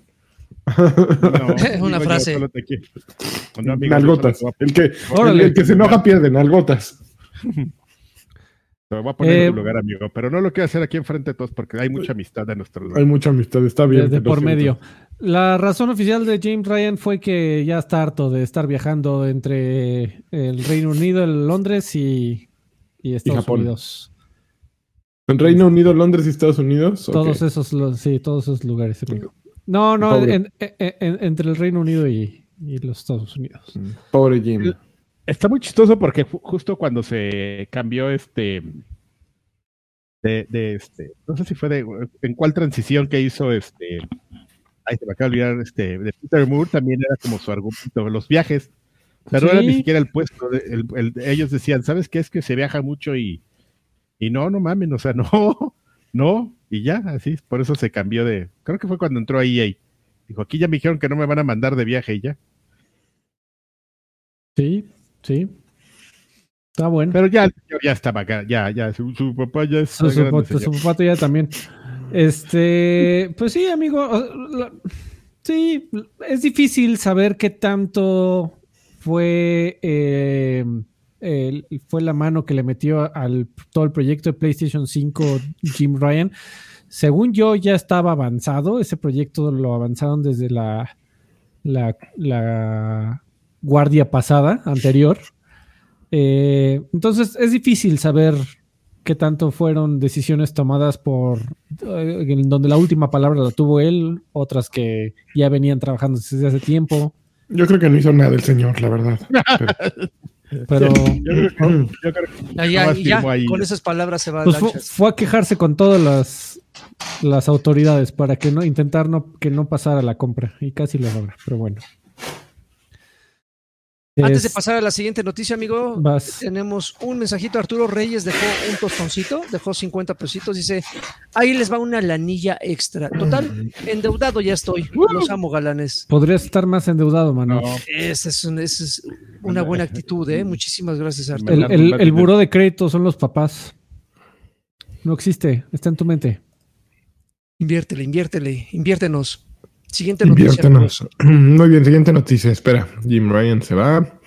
Speaker 1: No,
Speaker 4: Una frase.
Speaker 2: Nalgotas. El que, el, el que se enoja pierde, nalgotas.
Speaker 1: Te voy a poner
Speaker 3: Eh,
Speaker 1: en tu lugar, amigo. Pero no lo quiero hacer aquí enfrente de todos porque hay mucha amistad de nuestro lado.
Speaker 2: Hay mucha amistad, está bien.
Speaker 3: de, de
Speaker 2: te lo
Speaker 3: por medio. La razón oficial de James Ryan fue que ya está harto de estar viajando entre el Reino Unido, el Londres y, y Estados
Speaker 2: Japón.
Speaker 3: Unidos.
Speaker 2: En Reino Unido, Londres y Estados Unidos.
Speaker 3: Todos esos, sí, todos esos lugares. amigo. No, no, en- en- en- entre el Reino Unido y, y los Estados Unidos.
Speaker 2: Pobre Jim.
Speaker 1: Está muy chistoso porque ju- justo cuando se cambió este de, de este, no sé si fue de en cuál transición que hizo este, ay se me acaba de olvidar este, de Peter Moore también era como su argumento, los viajes, o sea, no era ni siquiera el puesto, el- ellos decían, ¿sabes qué? Es que se viaja mucho y, y no, no mamen, o sea, no, no, y ya, así, por eso se cambió de, creo que fue cuando entró a EA, dijo, aquí ya me dijeron que no me van a mandar de viaje y ya.
Speaker 3: Sí, sí. Está bueno.
Speaker 1: Pero ya ya estaba acá, ya, ya, su, su papá ya es
Speaker 3: Su,
Speaker 1: grande
Speaker 3: pato ya también. Este, pues sí, amigo. Sí, es difícil saber qué tanto fue, eh, el- fue la mano que le metió al todo el proyecto de PlayStation 5 Jim Ryan. Según yo, ya estaba avanzado. Ese proyecto lo avanzaron desde la, la, la guardia pasada, anterior. Eh, entonces es difícil saber qué tanto fueron decisiones tomadas por eh, en donde la última palabra la tuvo él, otras que ya venían trabajando desde hace tiempo,
Speaker 2: Yo creo que no hizo nada el señor, la verdad. Pero-
Speaker 3: pero
Speaker 1: Yo creo que- yo creo que
Speaker 4: ya,
Speaker 1: ahí.
Speaker 4: con esas palabras se va
Speaker 3: pues fu-
Speaker 4: Lanchas.
Speaker 3: fue, a quejarse con todas las las autoridades para que no intentar no que no pasara la compra y casi lo logra, pero bueno.
Speaker 4: Antes de pasar a la siguiente noticia, amigo,
Speaker 3: vas.
Speaker 4: tenemos un mensajito. Arturo Reyes dejó un tostoncito, dejó 50 pesitos. Dice: Ahí les va una lanilla extra. Total, endeudado ya estoy. Los amo, galanes.
Speaker 3: Podrías estar más endeudado, mano.
Speaker 1: No,
Speaker 4: Esa es, un- esa es una buena actitud, ¿eh? Muchísimas gracias, Arturo.
Speaker 3: El, el, el buró de crédito son los papás. No existe, está en tu mente.
Speaker 4: Inviértele, inviértele, inviértenos. Siguiente noticia.
Speaker 2: Muy bien, siguiente noticia. Espera, Jim Ryan se va.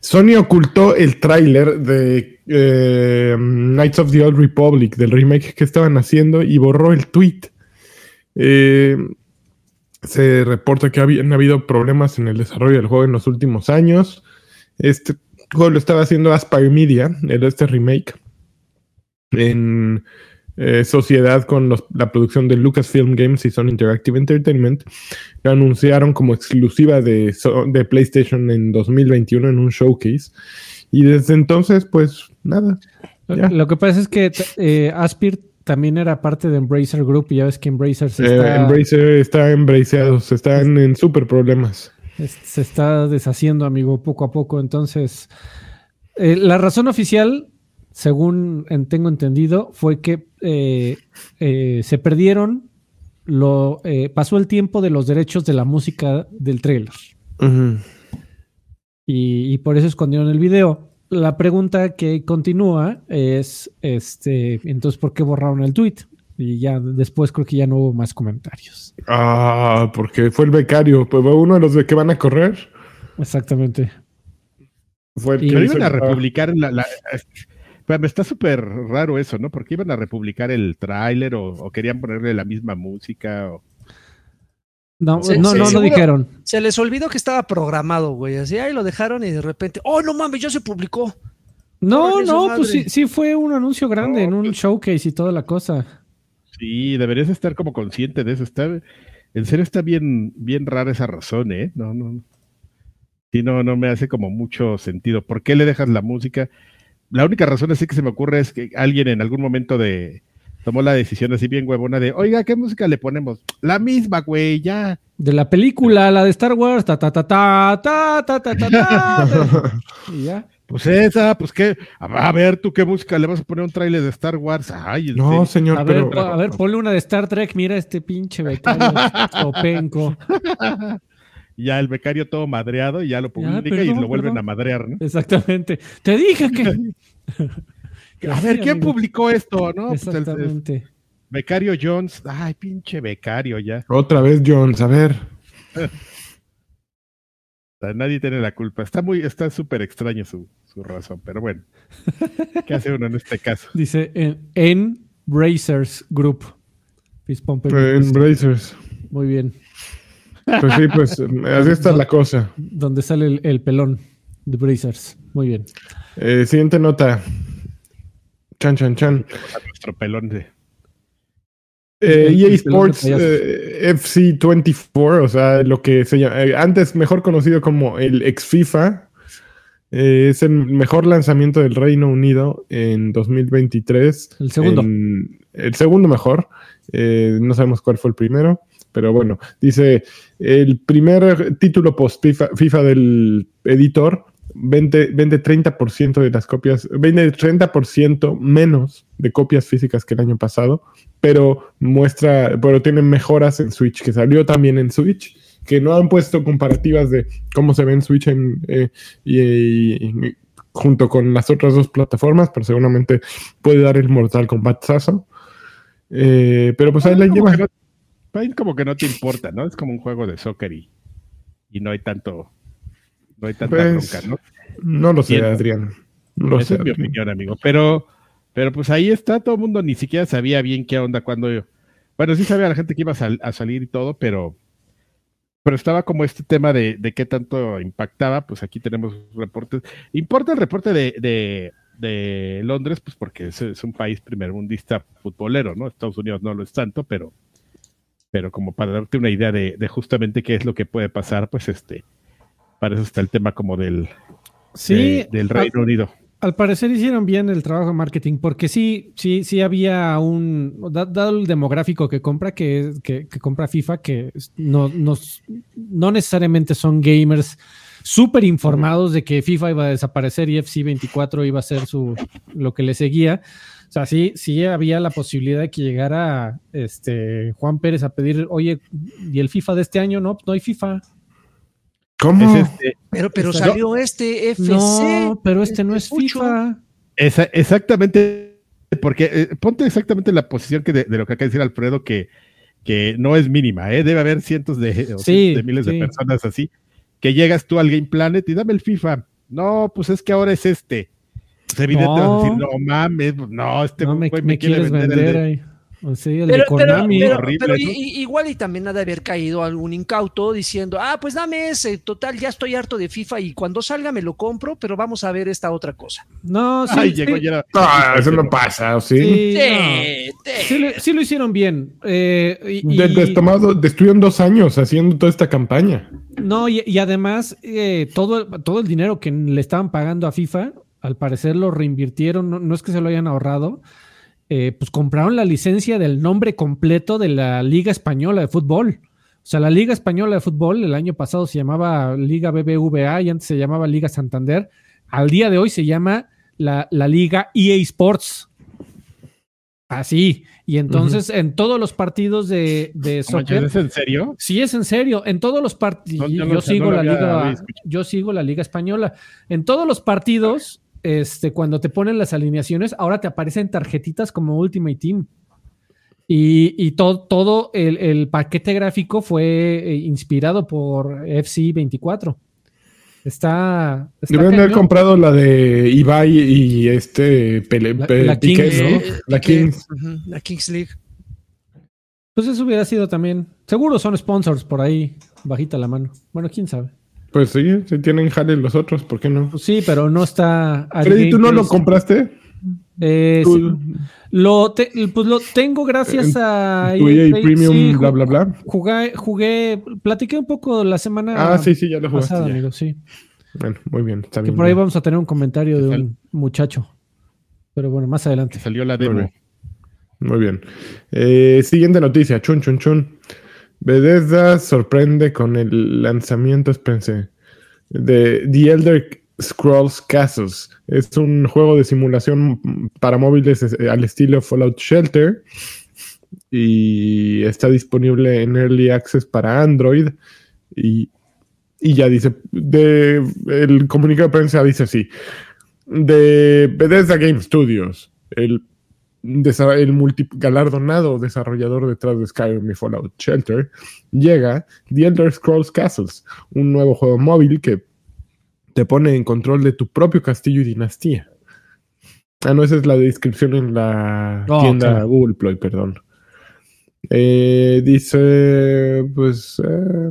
Speaker 2: Sony ocultó el tráiler de eh, Knights of the Old Republic, del remake que estaban haciendo, y borró el tweet. Eh, se reporta que habían habido problemas en el desarrollo del juego en los últimos años. Este juego lo estaba haciendo Aspire Media, este remake, en eh, sociedad con los- la producción de Lucasfilm Games y Sony Interactive Entertainment. Lo anunciaron como exclusiva de, PlayStation en 2021 en un showcase. Y desde entonces, pues nada. Ya.
Speaker 3: Lo que pasa es que eh, Aspir también era parte de Embracer Group y ya ves que Embracer se
Speaker 2: Eh,
Speaker 3: está,
Speaker 2: Embracer está embraceados, están en súper problemas.
Speaker 3: se está deshaciendo, amigo, poco a poco. Entonces, eh, la razón oficial, según en- tengo entendido, fue que eh, eh, se perdieron, lo, eh, pasó el tiempo de los derechos de la música del trailer. y, y por eso escondieron el video. La pregunta que continúa es, este, entonces, ¿por qué borraron el tweet? Y ya después creo que ya no hubo más comentarios.
Speaker 2: Ah, porque fue el becario. Pues fue uno de los de que van a correr.
Speaker 3: Exactamente.
Speaker 2: Fue el
Speaker 3: Y-
Speaker 2: que
Speaker 1: iban a republicar la, la- Pero está súper raro eso, ¿no? Porque iban a republicar el tráiler o, o querían ponerle la misma música. O...
Speaker 3: No, no, no lo dijeron.
Speaker 4: Se les olvidó que estaba programado, güey. Así ahí lo dejaron y de repente, oh, no mames, ya se publicó.
Speaker 3: No, no, pues sí, sí fue un anuncio grande en un showcase y toda la cosa.
Speaker 1: Sí, deberías estar como consciente de eso. Está, en serio está bien, bien rara esa razón, ¿eh? No, no. Sí, no, no me hace como mucho sentido. ¿Por qué le dejas la música? La única razón así que se me ocurre es que alguien en algún momento de tomó la decisión así bien huevona de, oiga, ¿qué música le ponemos? La misma, güey, ya.
Speaker 3: De la película, la de Star Wars, ta ta ta ta ta ta ta ta ta. Y ya.
Speaker 1: Pues esa, pues qué, a ver, tú qué música le vas a poner a un tráiler de Star Wars. Ay,
Speaker 2: No,
Speaker 1: serio.
Speaker 2: señor,
Speaker 3: A ver,
Speaker 2: pero.
Speaker 3: a ver, ponle una de Star Trek, mira este pinche becario
Speaker 1: Ya el becario todo madreado y ya lo publica y
Speaker 3: perdón,
Speaker 1: lo vuelven
Speaker 3: perdón.
Speaker 1: a madrear, ¿no?
Speaker 3: Exactamente. Te dije que.
Speaker 1: A ver, ¿quién
Speaker 3: amigo.
Speaker 1: publicó esto? No, pues el- el,
Speaker 3: Exactamente.
Speaker 1: becario Jones. Ay, pinche becario ya.
Speaker 2: Otra vez, Jones, a ver.
Speaker 1: Nadie tiene la culpa. Está muy, está súper extraño su, su razón, pero bueno. ¿Qué hace uno en este caso?
Speaker 3: Dice en, en Brazers Group.
Speaker 2: En
Speaker 3: fist.
Speaker 2: Brazers.
Speaker 3: Muy bien.
Speaker 2: Pues sí, pues así está la cosa.
Speaker 3: Donde sale el, el pelón de Brazers. Muy bien.
Speaker 2: Eh, siguiente nota. Chan, chan, chan.
Speaker 1: A nuestro pelón de.
Speaker 2: Eh, EA
Speaker 3: de
Speaker 2: Sports eh, FC24, o sea, lo que se llama, eh, antes mejor conocido como el ex FIFA, eh, es el mejor lanzamiento del Reino Unido en 2023.
Speaker 3: El segundo.
Speaker 2: En- el segundo mejor. Eh, no sabemos cuál fue el primero, pero bueno, dice el primer título post FIFA, FIFA del editor. Vende, vende 30% de las copias, vende 30% menos de copias físicas que el año pasado pero muestra, pero tiene mejoras en Switch, que salió también en Switch, que no han puesto comparativas de cómo se ve en Switch en, eh, y, y- junto con las otras dos plataformas, pero seguramente puede dar el Mortal Kombat Sazo. Eh, pero pues ahí la lleva.
Speaker 1: No, ahí como que no te importa, ¿no? Es como un juego de soccer y, y no hay tanto. No hay tanta
Speaker 2: Pues,
Speaker 1: bronca, ¿no?
Speaker 2: No lo sé. Adrián. No lo
Speaker 1: Esa
Speaker 2: sé.
Speaker 1: es mi
Speaker 2: Adrián.
Speaker 1: opinión, amigo. Pero, pero pues ahí está, todo el mundo ni siquiera sabía bien qué onda cuando yo. Bueno, sí sabía la gente que iba a, sal- a salir y todo, pero, pero estaba como este tema de, de qué tanto impactaba. Pues aquí tenemos reportes. Importa el reporte de, de, de Londres, pues porque es, es un país primermundista futbolero, ¿no? Estados Unidos no lo es tanto, pero, pero como para darte una idea de, de justamente qué es lo que puede pasar, pues este, para eso está el tema como del,
Speaker 3: Sí,
Speaker 1: de- del
Speaker 3: al-
Speaker 1: Reino Unido.
Speaker 3: Al parecer hicieron bien el trabajo de marketing, porque sí, sí, sí había un, da- dado el demográfico que compra, que, que, que compra FIFA, que no, no, no necesariamente son gamers súper informados de que FIFA iba a desaparecer y FC24 iba a ser su, lo que le seguía. O sea, sí, sí había la posibilidad de que llegara este Juan Pérez a pedir, oye, ¿y el FIFA de este año? No, no hay FIFA.
Speaker 2: ¿Cómo?
Speaker 1: Es este,
Speaker 4: Pero, pero salió este FC.
Speaker 3: No, pero este no es
Speaker 4: Mucho.
Speaker 3: FIFA.
Speaker 1: Esa- exactamente, porque eh, ponte exactamente en la posición que de, de lo que acaba de decir Alfredo, que, que no es mínima, ¿eh? debe haber cientos de, o
Speaker 3: Sí,
Speaker 1: cientos de miles
Speaker 3: sí.
Speaker 1: de personas así, que llegas tú al Game Planet y dame el FIFA. No, pues es que ahora es este. Pues evidentemente
Speaker 3: No.
Speaker 1: no mames, no, este
Speaker 3: no me, quieres vender,
Speaker 1: el de-.
Speaker 3: O sea, el
Speaker 4: Pero,
Speaker 3: de
Speaker 4: pero-
Speaker 3: Konami.
Speaker 4: pero-
Speaker 1: Horrible, ¿no?
Speaker 4: igual y también ha de haber caído algún incauto diciendo, ah, pues dame ese, total, ya estoy harto de FIFA y cuando salga me lo compro, pero vamos a ver esta otra cosa.
Speaker 3: no, sí,
Speaker 1: Ay,
Speaker 3: sí,
Speaker 1: llegó ya era-
Speaker 2: Ah, eso no pasa, ¿o ¿sí?
Speaker 3: sí, no.
Speaker 4: Sí,
Speaker 3: lo, sí lo hicieron bien. Eh, y,
Speaker 2: De, tomado- dos años haciendo toda esta campaña.
Speaker 3: no, y, y además, eh, todo, todo el dinero que le estaban pagando a FIFA, al parecer lo reinvirtieron, no, no es que se lo hayan ahorrado, eh, pues compraron la licencia del nombre completo de la Liga Española de Fútbol. O sea, la Liga Española de Fútbol el año pasado se llamaba Liga BBVA y antes se llamaba Liga Santander. Al día de hoy se llama la, la Liga EA Sports. Así. Y entonces en todos los partidos de, de soccer,
Speaker 1: ¿Es en serio?
Speaker 3: Sí, es en serio. En todos los partidos,
Speaker 1: No, yo
Speaker 3: yo,
Speaker 1: no-
Speaker 3: sigo la liga, yo sigo la liga española. En todos los partidos, este, cuando te ponen las alineaciones, ahora te aparecen tarjetitas como Ultimate Team. Y, y to- todo el, el paquete gráfico fue eh, inspirado por FC 24. Está. está
Speaker 2: Deben haber comprado la de Ibai y este Pele,
Speaker 3: La- la
Speaker 2: Piqué,
Speaker 3: Kings,
Speaker 2: ¿no?
Speaker 4: Eh,
Speaker 2: La Kings.
Speaker 4: ujú, la Kings League.
Speaker 3: Pues eso hubiera sido también. Seguro son sponsors por ahí, bajita la mano. Bueno, quién sabe.
Speaker 2: Pues sí, si tienen jale los otros, ¿por qué no?
Speaker 3: Pues sí, pero no está.
Speaker 2: Freddy, ¿tú no lo compraste?
Speaker 3: Eh, sí. Lo, te- pues lo tengo gracias a
Speaker 2: tu
Speaker 3: EA.
Speaker 2: Premium,
Speaker 3: Sí,
Speaker 2: bla, bla, bla.
Speaker 3: Jugué, jugué, platiqué un poco la semana
Speaker 2: Ah, sí, sí, ya lo jugaste.
Speaker 3: pasada,
Speaker 2: ya.
Speaker 3: amigo, sí.
Speaker 2: Bueno, muy bien, está
Speaker 3: Que
Speaker 2: bien.
Speaker 3: por ahí
Speaker 2: ya.
Speaker 3: vamos a tener un comentario de un muchacho. Pero bueno, más
Speaker 1: Que
Speaker 3: adelante.
Speaker 1: salió la
Speaker 2: Muy
Speaker 1: demo.
Speaker 2: bien. Muy bien. Eh, siguiente noticia, chun, chun, chun. Bethesda sorprende con el lanzamiento, espérense, de The Elder Scrolls Castles. Es un juego de simulación para móviles al estilo Fallout Shelter y está disponible en Early Access para Android y, y ya dice, el comunicado de prensa dice así, de Bethesda Game Studios, el el multigalardonado desarrollador detrás de Skyrim y Fallout Shelter, llega The Elder Scrolls Castles, un nuevo juego móvil que te pone en control de tu propio castillo y dinastía. Ah, no, esa es la descripción en la
Speaker 3: Oh,
Speaker 2: tienda
Speaker 3: claro.
Speaker 2: Google Play, perdón. Eh, dice, pues, eh,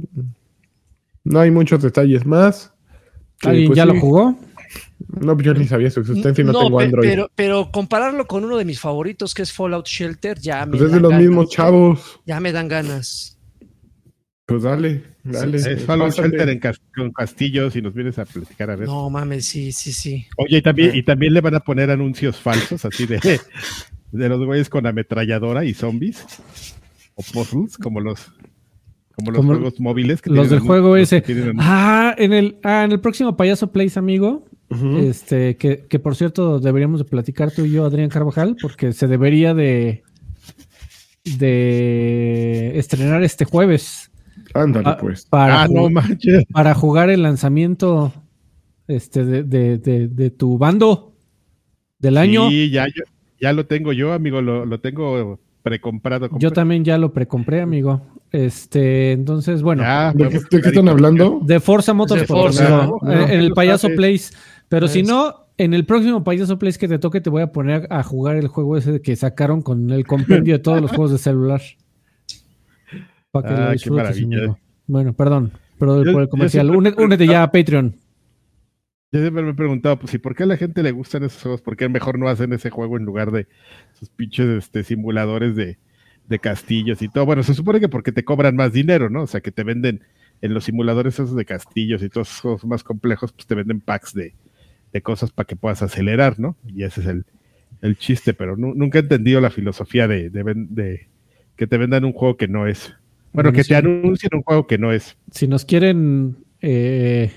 Speaker 2: no hay muchos detalles más.
Speaker 3: ¿Alguien
Speaker 2: pues,
Speaker 3: ya
Speaker 2: sí.
Speaker 3: lo jugó?
Speaker 2: No, yo ni sabía su existencia y no, tengo Android.
Speaker 4: Pero, pero compararlo con uno de mis favoritos, que es Fallout Shelter, ya me
Speaker 2: pues es de
Speaker 4: dan
Speaker 2: los
Speaker 4: ganas.
Speaker 2: mismos chavos.
Speaker 4: Ya me dan ganas.
Speaker 2: Pues dale, dale.
Speaker 1: Es Fallout. Shelter en con castillos y nos vienes a platicar a ver.
Speaker 4: No mames, sí, sí, sí.
Speaker 1: Oye, y también, y también le van a poner anuncios falsos, así de, de los güeyes con ametralladora y zombies. O puzzles, como los, como los
Speaker 3: Como
Speaker 1: juegos móviles. que
Speaker 3: Los del juego
Speaker 1: los
Speaker 3: ese. Ah, en el, ah, en el próximo Payaso Place, amigo. Este, que, que por cierto deberíamos de platicar tú y yo, Adrián Carvajal, porque se debería de de estrenar este jueves
Speaker 2: Ándale,
Speaker 3: ah,
Speaker 2: pues.
Speaker 3: para,
Speaker 1: Ah, no manches.
Speaker 3: para jugar el lanzamiento este de, de- de- de tu bando del año.
Speaker 1: Sí, ya, ya, ya lo tengo yo, amigo, lo, lo tengo precomprado.
Speaker 3: Yo también ya lo precompré, amigo. Este, entonces, bueno,
Speaker 1: Ya,
Speaker 2: ¿De qué,
Speaker 1: vamos
Speaker 2: de qué están hablando?
Speaker 3: de Forza Motorsport,
Speaker 4: Forza.
Speaker 3: amigo,
Speaker 1: No,
Speaker 3: en- en el Payaso. Place. Pero si no, en el próximo Payaso Place que te toque, te voy a poner a jugar el juego ese que sacaron con el compendio de todos los juegos de celular. Para que
Speaker 1: Ah,
Speaker 3: lo
Speaker 1: qué
Speaker 3: disfrutes,
Speaker 1: maravilla.
Speaker 3: amigo. Bueno, perdón, pero
Speaker 1: Yo-
Speaker 3: por el comercial. únete ya a Patreon.
Speaker 1: Yo siempre me he preguntado, pues, ¿y por qué a la gente le gustan esos juegos? ¿Por qué mejor no hacen ese juego en lugar de sus pinches este, simuladores de, de castillos y todo? Bueno, se supone que porque te cobran más dinero, ¿no? O sea, que te venden en los simuladores esos de castillos y todos esos juegos más complejos, pues te venden packs de, de cosas para que puedas acelerar, ¿no? Y ese es el, el chiste, pero nu- nunca he entendido la filosofía de, de, que te vendan un juego que no es. Bueno, que te anuncien un juego que no es.
Speaker 3: Si nos quieren, eh,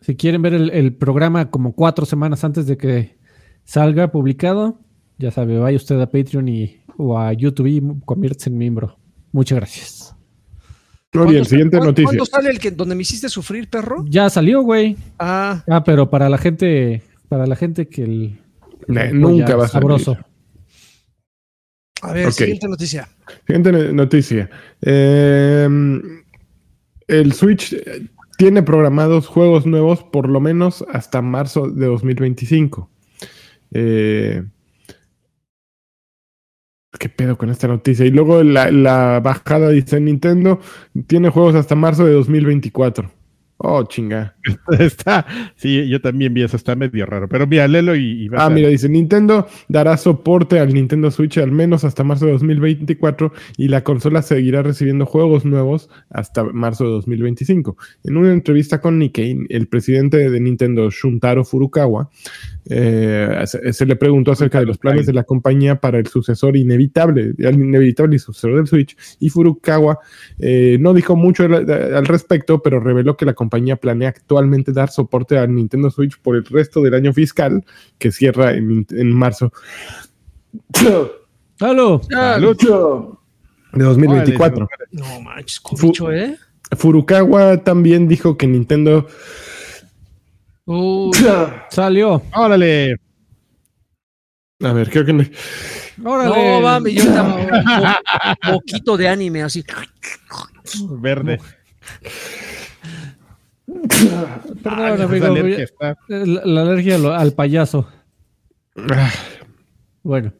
Speaker 3: si quieren ver el, el programa como cuatro semanas antes de que salga publicado, ya sabe, vaya usted a Patreon y, o a YouTube y conviértese en miembro. Muchas gracias.
Speaker 2: Muy
Speaker 4: ¿Cuándo
Speaker 2: bien,
Speaker 4: sa-
Speaker 2: siguiente
Speaker 4: cuándo-
Speaker 2: noticia.
Speaker 4: ¿Cuándo sale el que donde me hiciste sufrir, perro?
Speaker 3: Ya salió, güey.
Speaker 4: Ah,
Speaker 3: Ah, pero para la gente, para la gente que el,
Speaker 2: nunca va a salir.
Speaker 3: sabroso.
Speaker 4: a ver, siguiente noticia.
Speaker 2: Siguiente no- noticia. Eh, el Switch eh, tiene programados juegos nuevos por lo menos hasta marzo de 2025. Eh, ¿Qué pedo con esta noticia? Y luego la, la bajada dice Nintendo tiene juegos hasta marzo de 2024. Oh, chinga.
Speaker 1: Está, sí, yo también vi eso, está medio raro. Pero mira, léelo y, y vas
Speaker 2: Ah,
Speaker 1: a-
Speaker 2: mira, dice Nintendo dará soporte al Nintendo Switch al menos hasta marzo de 2024 y la consola seguirá recibiendo juegos nuevos hasta marzo de 2025. En una entrevista con Nikkei, el presidente de Nintendo, Shuntaro Furukawa, eh, se, se le preguntó acerca de los planes de la compañía para el sucesor inevitable, el inevitable sucesor del Switch, y Furukawa eh, no dijo mucho al, al respecto, pero reveló que la compañía planea actualmente dar soporte al Nintendo Switch por el resto del año fiscal, que cierra en, en marzo
Speaker 3: ¡Halo!
Speaker 1: Salud.
Speaker 2: de 2024.
Speaker 4: No manches, ¿eh?
Speaker 2: Furukawa también dijo que Nintendo
Speaker 4: Uy,
Speaker 3: Salió.
Speaker 1: Órale.
Speaker 2: A ver, creo que no-
Speaker 3: ¡Órale!
Speaker 4: no yo también. Un poquito de anime así.
Speaker 1: Verde.
Speaker 3: Perdón,
Speaker 1: esa
Speaker 3: amigo,
Speaker 1: alergia
Speaker 3: la, la alergia al, al payaso.
Speaker 2: Ah,
Speaker 3: Bueno.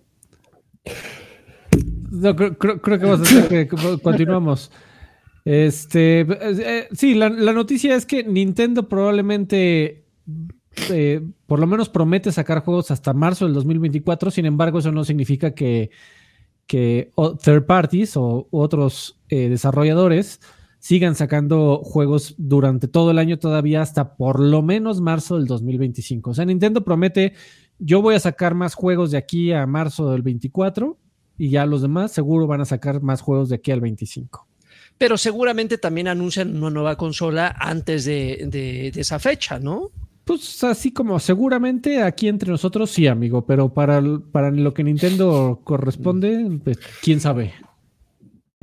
Speaker 3: No, creo, creo- creo que vamos a hacer que que continuamos. Este, eh, sí, la, la noticia es que Nintendo probablemente, eh, por lo menos promete sacar juegos hasta marzo del 2024. Sin embargo, eso no significa que, que third parties o otros eh, desarrolladores sigan sacando juegos durante todo el año todavía hasta por lo menos marzo del 2025. O sea, Nintendo promete, yo voy a sacar más juegos de aquí a marzo del 24 y ya los demás seguro van a sacar más juegos de aquí al 25.
Speaker 4: Pero seguramente también anuncian una nueva consola antes de- de esa fecha, ¿no?
Speaker 3: Pues así como seguramente aquí entre nosotros sí, amigo, pero para, para lo que Nintendo corresponde, pues, quién sabe.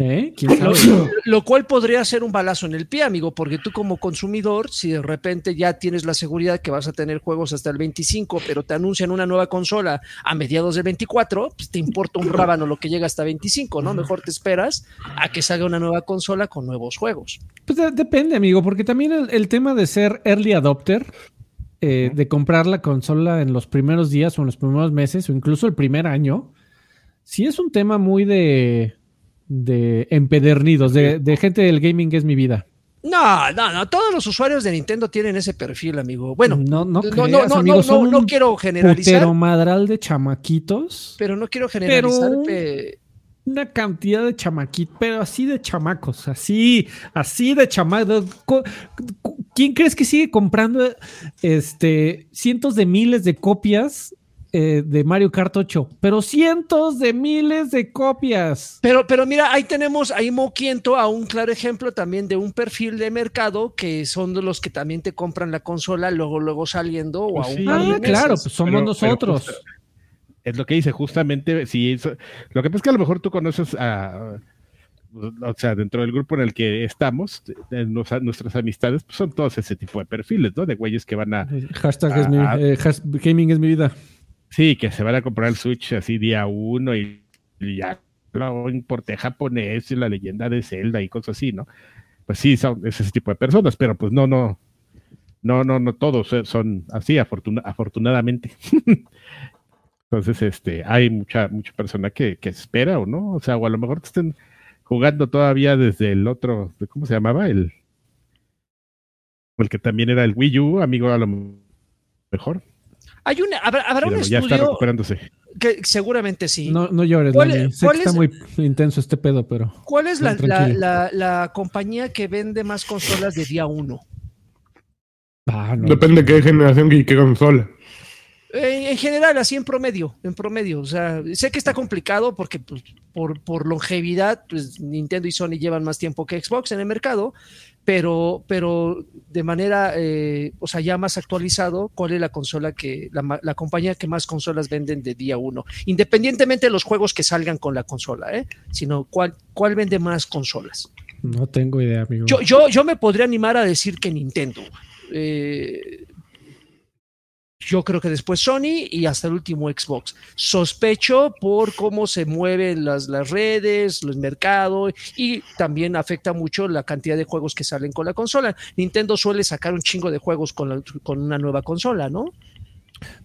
Speaker 3: ¿Eh? ¿Quién
Speaker 4: Lo,
Speaker 3: sabe?
Speaker 4: lo cual podría ser un balazo en el pie, amigo, porque tú como consumidor, si de repente ya tienes la seguridad que vas a tener juegos hasta el 25, pero te anuncian una nueva consola a mediados del 24, pues te importa un rábano lo que llega hasta 25, ¿no? Mejor te esperas a que salga una nueva consola con nuevos juegos.
Speaker 3: Pues de- depende, amigo, porque también el, el tema de ser early adopter, eh, de comprar la consola en los primeros días o en los primeros meses o incluso el primer año, sí es un tema muy de, de empedernidos, de, de gente del gaming que es mi vida.
Speaker 4: No, no, no, todos los usuarios de Nintendo tienen ese perfil, amigo. Bueno,
Speaker 3: no, no,
Speaker 4: no, no,
Speaker 3: creas,
Speaker 4: no, no,
Speaker 3: amigo,
Speaker 4: no, no
Speaker 3: un
Speaker 4: quiero generalizar,
Speaker 3: putero madral de chamaquitos.
Speaker 4: pero no quiero generalizar.
Speaker 3: Pero-
Speaker 4: pe-
Speaker 3: una cantidad de chamaquitos, pero así de chamacos, así, así de chamacos. ¿Quién crees que sigue comprando este cientos de miles de copias eh, de Mario Kart 8? Pero cientos de miles de copias.
Speaker 4: Pero, pero mira, ahí tenemos, ahí Moquiento a un claro ejemplo también de un perfil de mercado que son de los que también te compran la consola luego, luego saliendo o
Speaker 1: Pues
Speaker 4: a un
Speaker 1: sí.
Speaker 4: par de
Speaker 3: Ah, claro, pues somos
Speaker 1: Pero- pero
Speaker 3: nosotros.
Speaker 1: justo- es lo que dice, justamente, si lo que pasa es que a lo mejor tú conoces a, o sea, dentro del grupo en el que estamos, nos- nuestras amistades, pues son todos ese tipo de perfiles, ¿no? De güeyes que van a,
Speaker 3: Hashtag es mi, eh, has- gaming es mi vida.
Speaker 1: sí, que se van a comprar el Switch así día uno y, y ya lo importe japonés y la leyenda de Zelda y cosas así, ¿no? Pues sí, son es ese tipo de personas, pero pues no, no, no, no, no todos son- son así, afortuna- afortunadamente. Entonces, este, hay mucha, mucha persona que, que espera o no, o sea, o a lo mejor te estén jugando todavía desde el otro, ¿cómo se llamaba? El, el que también era el Wii U, amigo, a lo mejor.
Speaker 4: Hay una, habrá, habrá un
Speaker 1: ya está
Speaker 4: estudio
Speaker 1: recuperándose.
Speaker 4: que seguramente sí.
Speaker 3: No, no llores,
Speaker 4: ¿Cuál-
Speaker 3: Lani. Sé
Speaker 4: cuál
Speaker 3: que está
Speaker 4: es-
Speaker 3: muy intenso este pedo, pero.
Speaker 4: ¿Cuál es la, la, la- la compañía que vende más consolas de día uno?
Speaker 3: Ah, no.
Speaker 2: Depende de qué generación y qué consola.
Speaker 4: En general, así en promedio, en promedio. O sea, sé que está complicado porque pues, por, por longevidad, pues Nintendo y Sony llevan más tiempo que Xbox en el mercado, pero, pero de manera, eh, o sea, ya más actualizado, ¿cuál es la consola que, la, la compañía que más consolas venden de día uno? Independientemente de los juegos que salgan con la consola, ¿eh? Sino cuál, cuál vende más consolas.
Speaker 3: No tengo idea, amigo.
Speaker 4: Yo, yo, yo me podría animar a decir que Nintendo. Eh, yo creo que después Sony y hasta el último Xbox. Sospecho por cómo se mueven las, las redes, los mercados y también afecta mucho la cantidad de juegos que salen con la consola. Nintendo suele sacar un chingo de juegos con, con una nueva consola, ¿no?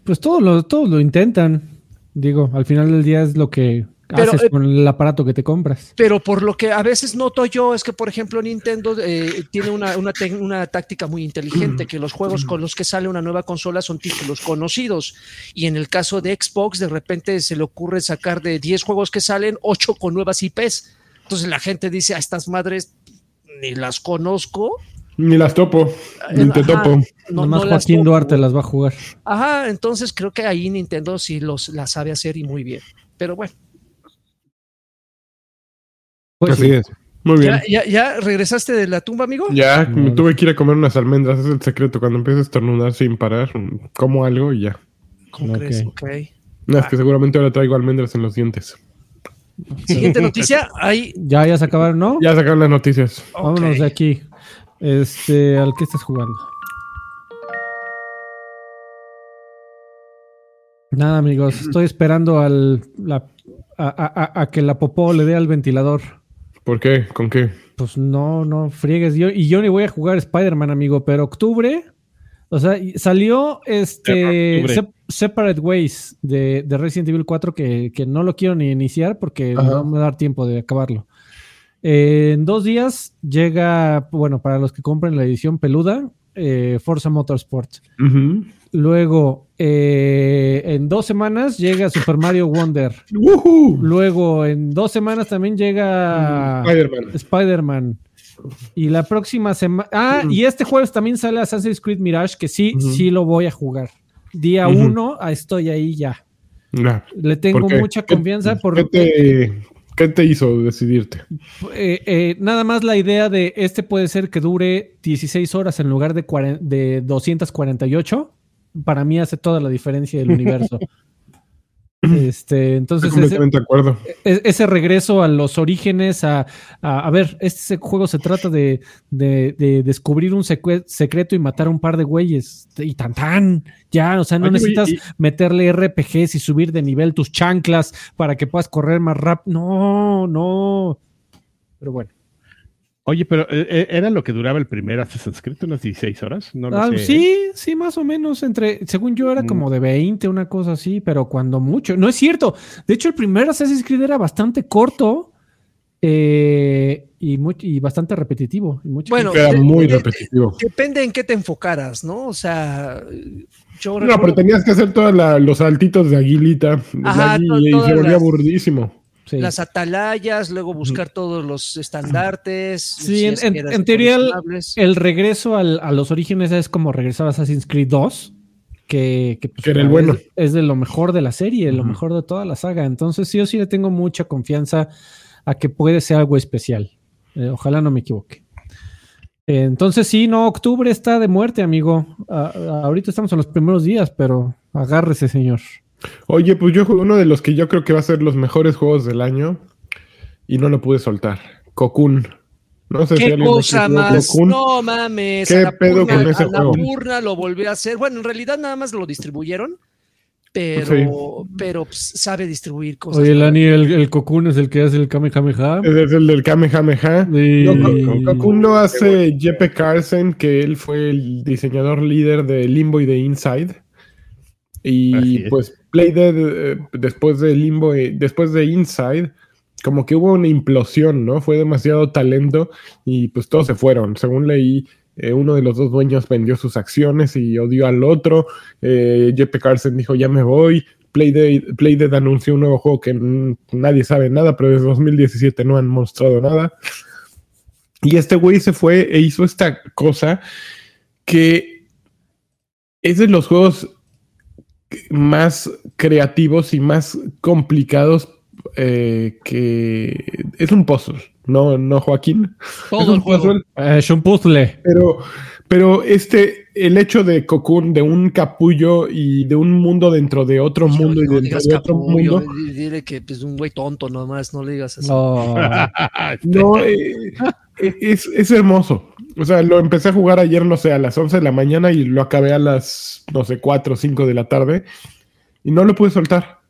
Speaker 3: Pues todos lo, todos lo intentan. Digo, al final del día es lo que
Speaker 4: Pero,
Speaker 3: haces
Speaker 4: eh,
Speaker 3: con el aparato que te compras.
Speaker 4: Pero por lo que a veces noto yo es que, por ejemplo, Nintendo eh, tiene una, una, una táctica muy inteligente, que los juegos con los que sale una nueva consola son títulos conocidos. Y en el caso de Xbox, de repente se le ocurre sacar de 10 juegos que salen, 8 con nuevas IPs. Entonces la gente dice, a estas madres ni las conozco.
Speaker 2: Ni las topo. Ni te
Speaker 4: ajá,
Speaker 2: topo.
Speaker 4: no-
Speaker 3: Nomás
Speaker 4: no las
Speaker 3: Joaquín
Speaker 4: topo.
Speaker 3: Duarte las va a jugar.
Speaker 4: Ajá, entonces creo que ahí Nintendo sí los, la sabe hacer y muy bien. Pero bueno,
Speaker 3: Pues
Speaker 2: Así
Speaker 3: sí.
Speaker 2: es. Muy bien.
Speaker 4: ¿ya, ya, ya regresaste de la tumba, amigo?
Speaker 2: Ya, me tuve que ir a comer unas almendras. Es el secreto. Cuando empiezo a estornudar sin parar, como algo y ya.
Speaker 4: ¿Cómo
Speaker 3: Ok.
Speaker 4: crees? Ok.
Speaker 2: No, es que seguramente ahora traigo almendras en los dientes.
Speaker 4: Siguiente noticia. Ahí.
Speaker 3: Ya, ya se acabaron, ¿no?
Speaker 2: Ya sacaron las noticias.
Speaker 3: Vámonos de aquí. Este, ¿al que estás jugando? Nada, amigos. Estoy esperando al la- a- a que la popó le dé al ventilador.
Speaker 2: ¿Por qué? ¿Con qué?
Speaker 3: Pues no, no friegues. Yo, y yo ni voy a jugar Spider-Man, amigo, pero octubre. O sea, salió este Separate Ways de, de Resident Evil 4 que, que no lo quiero ni iniciar porque
Speaker 2: Ajá.
Speaker 3: no me va a dar tiempo de acabarlo. Eh, en dos días llega, bueno, para los que compren la edición peluda, eh, Forza Motorsport. Luego, eh, en dos semanas llega Super Mario Wonder.
Speaker 2: ¡Woohoo!
Speaker 3: Luego, en dos semanas también llega
Speaker 2: Spider-Man.
Speaker 3: Spider-Man. Y la próxima semana. Ah,
Speaker 2: Ujú.
Speaker 3: y este jueves también sale Assassin's Creed Mirage, que sí, sí lo voy a jugar. Día
Speaker 2: Ujú.
Speaker 3: uno, ah, estoy ahí ya. Le tengo mucha
Speaker 2: ¿Qué-
Speaker 3: confianza
Speaker 2: ¿Qué
Speaker 3: por
Speaker 2: te, qué te hizo decidirte?
Speaker 3: eh, eh, nada más la idea de este puede ser que dure 16 horas en lugar de, de 248. Para mí hace toda la diferencia del universo. Este,
Speaker 2: Estoy
Speaker 3: entonces, ese,
Speaker 2: completamente de acuerdo.
Speaker 3: e- ese regreso a los orígenes, a, a, a ver, este juego se trata de, de- de descubrir un secreto y matar a un par de güeyes. Y tan tan, ya, o sea, no
Speaker 1: Oye,
Speaker 3: necesitas
Speaker 1: y-
Speaker 3: meterle RPGs y subir de nivel tus chanclas para que puedas correr más rápido. No, no. Pero bueno.
Speaker 1: Oye, pero eh, eh, ¿era lo que duraba el primer Assassin's Creed? ¿Unas 16 horas? No lo
Speaker 3: Ah,
Speaker 1: sé.
Speaker 3: sí, sí, más o menos. Entre, según yo, era
Speaker 1: Mm.
Speaker 3: como de 20, una cosa así, pero cuando mucho. No es cierto. De hecho, el primer Assassin's Creed era bastante corto eh, y, muy- y bastante repetitivo. y
Speaker 4: Bueno,
Speaker 2: Era muy
Speaker 4: de-
Speaker 2: repetitivo.
Speaker 4: Depende en qué te enfocaras, ¿no? O sea, yo
Speaker 2: No,
Speaker 4: recuerdo-
Speaker 2: pero tenías que hacer todos los saltitos de aguilita.
Speaker 4: Ajá,
Speaker 2: y, se volvía
Speaker 4: las-
Speaker 2: aburridísimo.
Speaker 3: Sí.
Speaker 4: las atalayas, luego buscar todos los estandartes.
Speaker 3: Sí,
Speaker 4: si
Speaker 3: en-
Speaker 4: es que
Speaker 3: en-
Speaker 4: eras
Speaker 3: en teoría el- regreso al- a los orígenes es como regresar a Assassin's Creed 2, que, que, pues,
Speaker 2: Que era el
Speaker 3: es-
Speaker 2: bueno.
Speaker 3: Es, de lo mejor de la serie, lo mejor de toda la saga. Entonces, sí, yo sí le tengo mucha confianza a que puede ser algo especial. Eh, ojalá no me equivoque. Eh, Entonces, sí, no, octubre está de muerte, amigo. Ah, ah, ahorita estamos en los primeros días, pero agárrese, señor.
Speaker 2: Oye, pues yo uno de los que yo creo que va a ser los mejores juegos del año y no lo pude soltar. Cocoon. No sé si
Speaker 4: ¿Qué
Speaker 2: alguien
Speaker 4: cosa más?
Speaker 2: Cocoon.
Speaker 4: No mames.
Speaker 2: ¿Qué pedo con ese juego?
Speaker 4: Anapurna lo volvió a hacer. Bueno, en realidad nada más lo distribuyeron, pero, pero pues, sabe distribuir cosas.
Speaker 3: Oye, Lani, el, el Cocoon es el que hace el Kamehameha.
Speaker 2: Es el del Kamehameha.
Speaker 3: Y-
Speaker 2: No, Co- Cocoon lo hace Jeppe Carlsen, que él fue el diseñador líder de Limbo y de Inside. Y
Speaker 1: es.
Speaker 2: Pues Playdead, eh, después de Limbo, después de Inside, como que hubo una implosión, ¿no? Fue demasiado talento y pues todos se fueron. Según leí, eh, uno de los dos dueños vendió sus acciones y odió al otro. Eh, Jeppe Carlsen dijo, ya me voy. Playdead, Playdead anunció un nuevo juego que nadie sabe nada, pero desde 2017 no han mostrado nada. Y este güey se fue e hizo esta cosa que es de los juegos más creativos y más complicados eh, que es un puzzle, no, no Joaquín. es
Speaker 4: Todo
Speaker 2: un
Speaker 4: el juego.
Speaker 2: puzzle,
Speaker 3: Eh, es un puzzle.
Speaker 2: pero, pero este, el hecho de Cocoon, de un capullo y de un mundo dentro de otro mundo y
Speaker 4: no
Speaker 2: dentro
Speaker 4: digas
Speaker 2: de otro
Speaker 4: capullo,
Speaker 2: mundo.
Speaker 4: di- Dile que es pues, un güey tonto nomás, no le digas así.
Speaker 3: No.
Speaker 2: No, eh, es, es hermoso. O sea, lo empecé a jugar ayer, no sé, a las 11 de la mañana y lo acabé a las, no sé, 4 o 5 de la tarde y no lo pude soltar.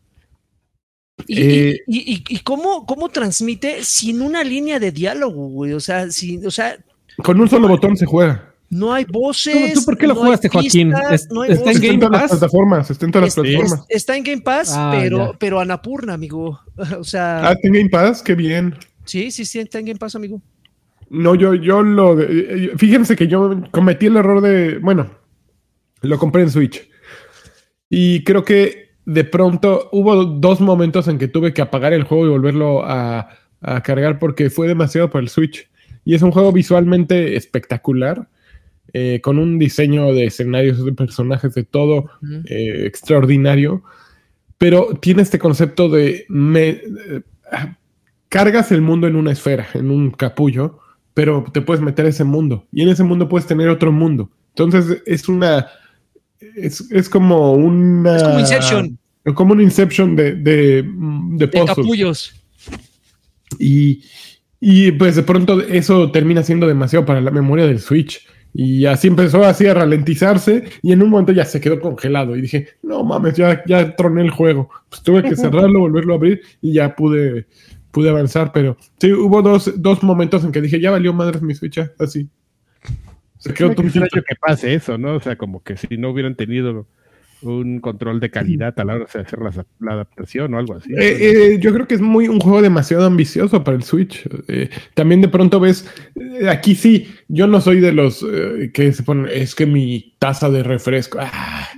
Speaker 4: ¿Y,
Speaker 2: Eh,
Speaker 4: y- y- y cómo, cómo transmite sin una línea de diálogo, güey? O sea, sin, o sea,
Speaker 2: Con un solo botón se juega.
Speaker 4: no hay voces.
Speaker 3: ¿Tú- tú por qué lo
Speaker 4: no hay
Speaker 3: jugaste, Joaquín?
Speaker 4: pistas,
Speaker 3: Es-
Speaker 4: no
Speaker 3: está en
Speaker 4: voces.
Speaker 2: Está en
Speaker 3: Game
Speaker 2: todas las
Speaker 3: Pass?
Speaker 2: plataformas, está en todas las
Speaker 4: Es-
Speaker 2: plataformas.
Speaker 4: es- está en Game Pass,
Speaker 3: Ah,
Speaker 4: pero,
Speaker 3: ya.
Speaker 4: pero Anapurna, amigo. O sea,
Speaker 2: Ah, está en Game Pass, qué bien.
Speaker 4: sí, sí, sí, está en Game Pass, amigo.
Speaker 2: No, yo, yo lo. eh, Fíjense que yo cometí el error de. Bueno, lo compré en Switch. Y creo que de pronto hubo dos momentos en que tuve que apagar el juego y volverlo a, a cargar porque fue demasiado para el Switch. Y es un juego visualmente espectacular, eh, con un diseño de escenarios, de personajes, de todo eh, extraordinario, pero tiene este concepto de me, eh, ah, cargas el mundo en una esfera, en un capullo, pero te puedes meter a ese mundo y en ese mundo puedes tener otro mundo. Entonces es una es, es como una
Speaker 4: Es como Inception.
Speaker 2: como un Inception de, de, de
Speaker 4: De capullos.
Speaker 2: Y, y pues de pronto eso termina siendo demasiado para la memoria del Switch. Y así empezó así a ralentizarse y en un momento ya se quedó congelado. Y dije, no mames, ya, ya troné el juego. Pues tuve que cerrarlo, volverlo a abrir y ya pude, pude avanzar. Pero sí, hubo dos, dos momentos en que dije, ya valió madres mi Switch, así. Se quedó
Speaker 1: extraño que pase eso, ¿no? O sea, como que si no hubieran tenido un control de calidad a la hora de hacer la, la adaptación o algo así.
Speaker 2: Eh, eh, yo creo que es muy un juego demasiado ambicioso para el Switch. Eh, también de pronto ves, eh, aquí sí, yo no soy de los eh, que se ponen, es que mi taza de refresco, ah,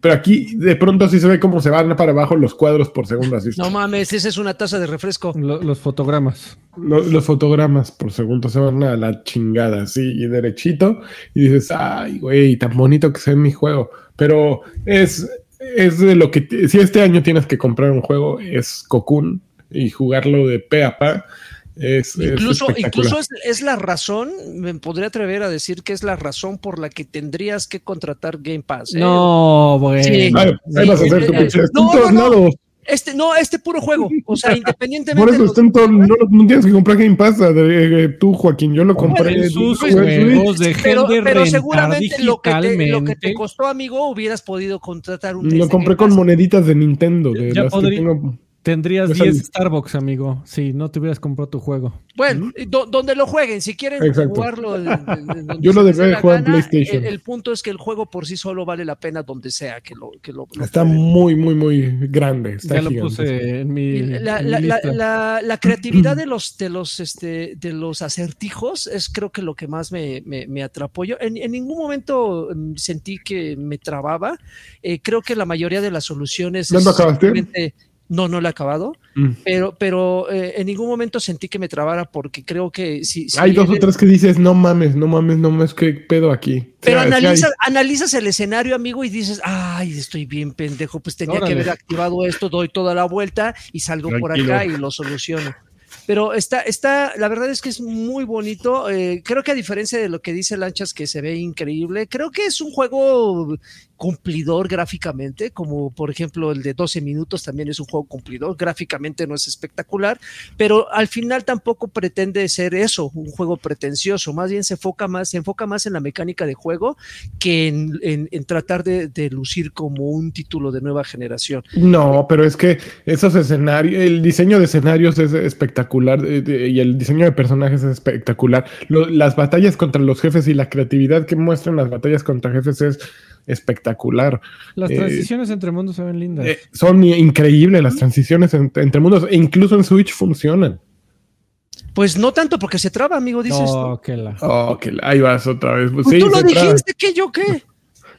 Speaker 2: pero aquí de pronto sí se ve cómo se van para abajo los cuadros por segundo. Así,
Speaker 4: No mames, esa es una taza de refresco.
Speaker 3: Lo- los fotogramas.
Speaker 2: Lo- los fotogramas por segundo se van a la chingada, así, y derechito, y dices, ay, güey, tan bonito que se ve mi juego. Pero es, es de lo que, si este año tienes que comprar un juego, es Cocoon, y jugarlo de pe a pa, es, es
Speaker 4: Incluso, incluso es, es la razón, me podría atrever a decir que es la razón por la que tendrías que contratar Game Pass. ¿eh?
Speaker 3: No, bueno.
Speaker 4: Sí.
Speaker 2: Ay, vas a hacer tu
Speaker 4: eh,
Speaker 2: en
Speaker 4: no, no, no.
Speaker 2: lados.
Speaker 4: Este, no, este puro juego. O sea, independientemente.
Speaker 2: Por eso todo- no, no tienes que comprar Game Pass. eh, eh, tú, Joaquín, yo lo compré.
Speaker 3: En sus juegos
Speaker 4: pero, seguramente lo que, te, lo que te
Speaker 3: digitalmente.
Speaker 4: costó, amigo, hubieras podido contratar un.
Speaker 2: Lo compré con moneditas de Nintendo. De
Speaker 3: Ya
Speaker 2: las que tengo.
Speaker 3: Tendrías
Speaker 2: Deja
Speaker 3: 10
Speaker 2: el-
Speaker 3: Starbucks, amigo, si no te hubieras comprado tu juego.
Speaker 4: Bueno, do- donde lo jueguen, si quieren
Speaker 2: Exacto.
Speaker 4: jugarlo. en donde
Speaker 2: Yo lo
Speaker 4: la
Speaker 2: jugar en PlayStation.
Speaker 4: El, el punto es que el juego por sí solo vale la pena donde sea que lo. Que lo, lo
Speaker 2: Está muy, muy, muy grande. Está
Speaker 3: ya lo
Speaker 2: gigantesco.
Speaker 3: puse en mi,
Speaker 4: La,
Speaker 3: en
Speaker 4: la- la-
Speaker 3: lista.
Speaker 4: la- la creatividad de los, de los, este, de los acertijos es creo que lo que más me, me, me atrapó. Yo en, en ningún momento mm, sentí que me trababa. Eh, creo que la mayoría de las soluciones
Speaker 2: ¿No lo acabaste?
Speaker 4: No, no lo he acabado,
Speaker 2: Mm.
Speaker 4: pero, pero eh, en ningún momento sentí que me trabara porque creo que si, si
Speaker 2: Hay dos o tres que dices, no mames, no mames, no mames, qué pedo aquí.
Speaker 4: Pero
Speaker 2: O sea, sí hay-
Speaker 4: analizas, el escenario, amigo, y dices, ay, estoy bien pendejo, pues tenía que haber activado esto, doy toda la vuelta y salgo por acá y lo soluciono. Pero está, está, la verdad es que es muy bonito. eh, creo que a diferencia de lo que dice Lanchas, que se ve increíble, creo que es un juego cumplidor gráficamente, como por ejemplo el de 12 minutos también es un juego cumplidor, gráficamente no es espectacular, pero al final tampoco pretende ser eso, un juego pretencioso, más bien se enfoca más, se enfoca más en la mecánica de juego que en, tratar de, lucir como un título de nueva generación.
Speaker 2: No, pero es que esos escenarios, el diseño de escenarios es espectacular eh, y el diseño de personajes es espectacular. Las batallas contra los jefes y la creatividad que muestran las batallas contra jefes es espectacular.
Speaker 3: Las
Speaker 2: eh,
Speaker 3: transiciones entre mundos se ven lindas.
Speaker 2: Eh, son increíbles las transiciones en- entre mundos e incluso en Switch funcionan.
Speaker 4: Pues no tanto porque se traba, amigo, dices. tú.
Speaker 3: no, que la.
Speaker 2: Oh, que ahí vas otra vez. Pues
Speaker 4: Pues
Speaker 2: sí,
Speaker 4: tú lo dijiste, que yo qué?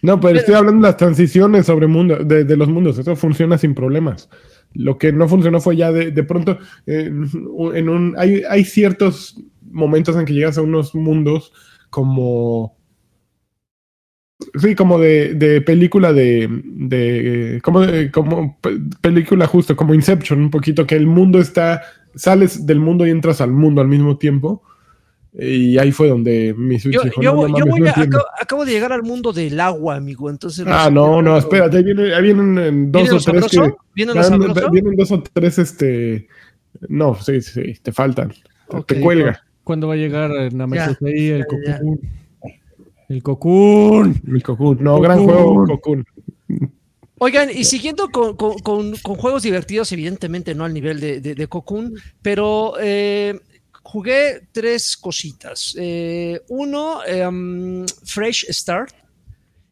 Speaker 2: No, pero estoy hablando de las transiciones sobre mundo, de, de los mundos. Eso funciona sin problemas. Lo que no funcionó fue ya de, de pronto eh, en un hay, hay ciertos momentos en que llegas a unos mundos como sí, como de, de película de, de como de- como pe- película justo como Inception, un poquito que el mundo está sales del mundo y entras al mundo al mismo tiempo. Y ahí fue donde mi Switch
Speaker 4: Yo,
Speaker 2: dijo,
Speaker 4: yo-
Speaker 2: "No, no
Speaker 4: yo
Speaker 2: mames,
Speaker 4: voy
Speaker 2: no
Speaker 4: a-
Speaker 2: entiendo".
Speaker 4: acabo, acabo de llegar al mundo del agua, amigo. Entonces
Speaker 2: Ah, no, no, espérate, ahí vienen, ahí vienen en dos
Speaker 4: ¿Viene
Speaker 2: o tres que.
Speaker 4: sabroso? ¿Viene lo
Speaker 2: van-
Speaker 4: sabroso?
Speaker 2: vienen dos o tres, este. No, sí, sí, te faltan. Te cuelga.
Speaker 3: ¿Cuándo va a llegar eh, Namekusei, ahí el
Speaker 4: ya,
Speaker 3: Cocoon? El Cocoon.
Speaker 2: El Cocoon. No, gran juego, Cocoon.
Speaker 4: Oigan, y siguiendo con, con- con- con juegos divertidos, evidentemente no al nivel de, de, de Cocoon, pero eh, jugué tres cositas. Eh, uno, em, Fresh Start.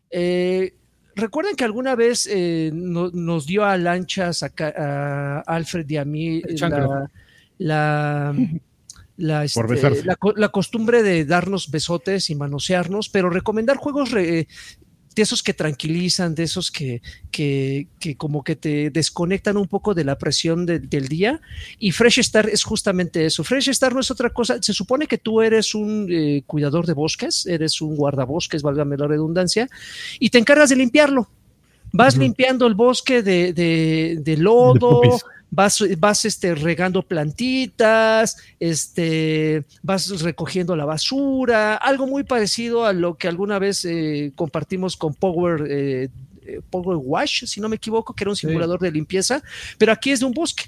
Speaker 4: Eh, Recuerden que alguna vez eh, no- nos dio a lanchas a, Alfred y a mí la, la, este, la co- la costumbre de darnos besotes y manosearnos, pero recomendar juegos re- de esos que tranquilizan, de esos que, que, que como que te desconectan un poco de la presión de- del día. Y Fresh Start es justamente eso. Fresh Start no es otra cosa. Se supone que tú eres un eh, cuidador de bosques, eres un guardabosques, válgame la redundancia, y te encargas de limpiarlo. Vas limpiando el bosque de, de- de
Speaker 2: De
Speaker 4: lodo. Vas, vas este, regando plantitas, este, vas recogiendo la basura, algo muy parecido a lo que alguna vez eh, compartimos con Power, eh, eh, Power Wash, si no me equivoco, que era un simulador de limpieza, pero aquí es de un bosque.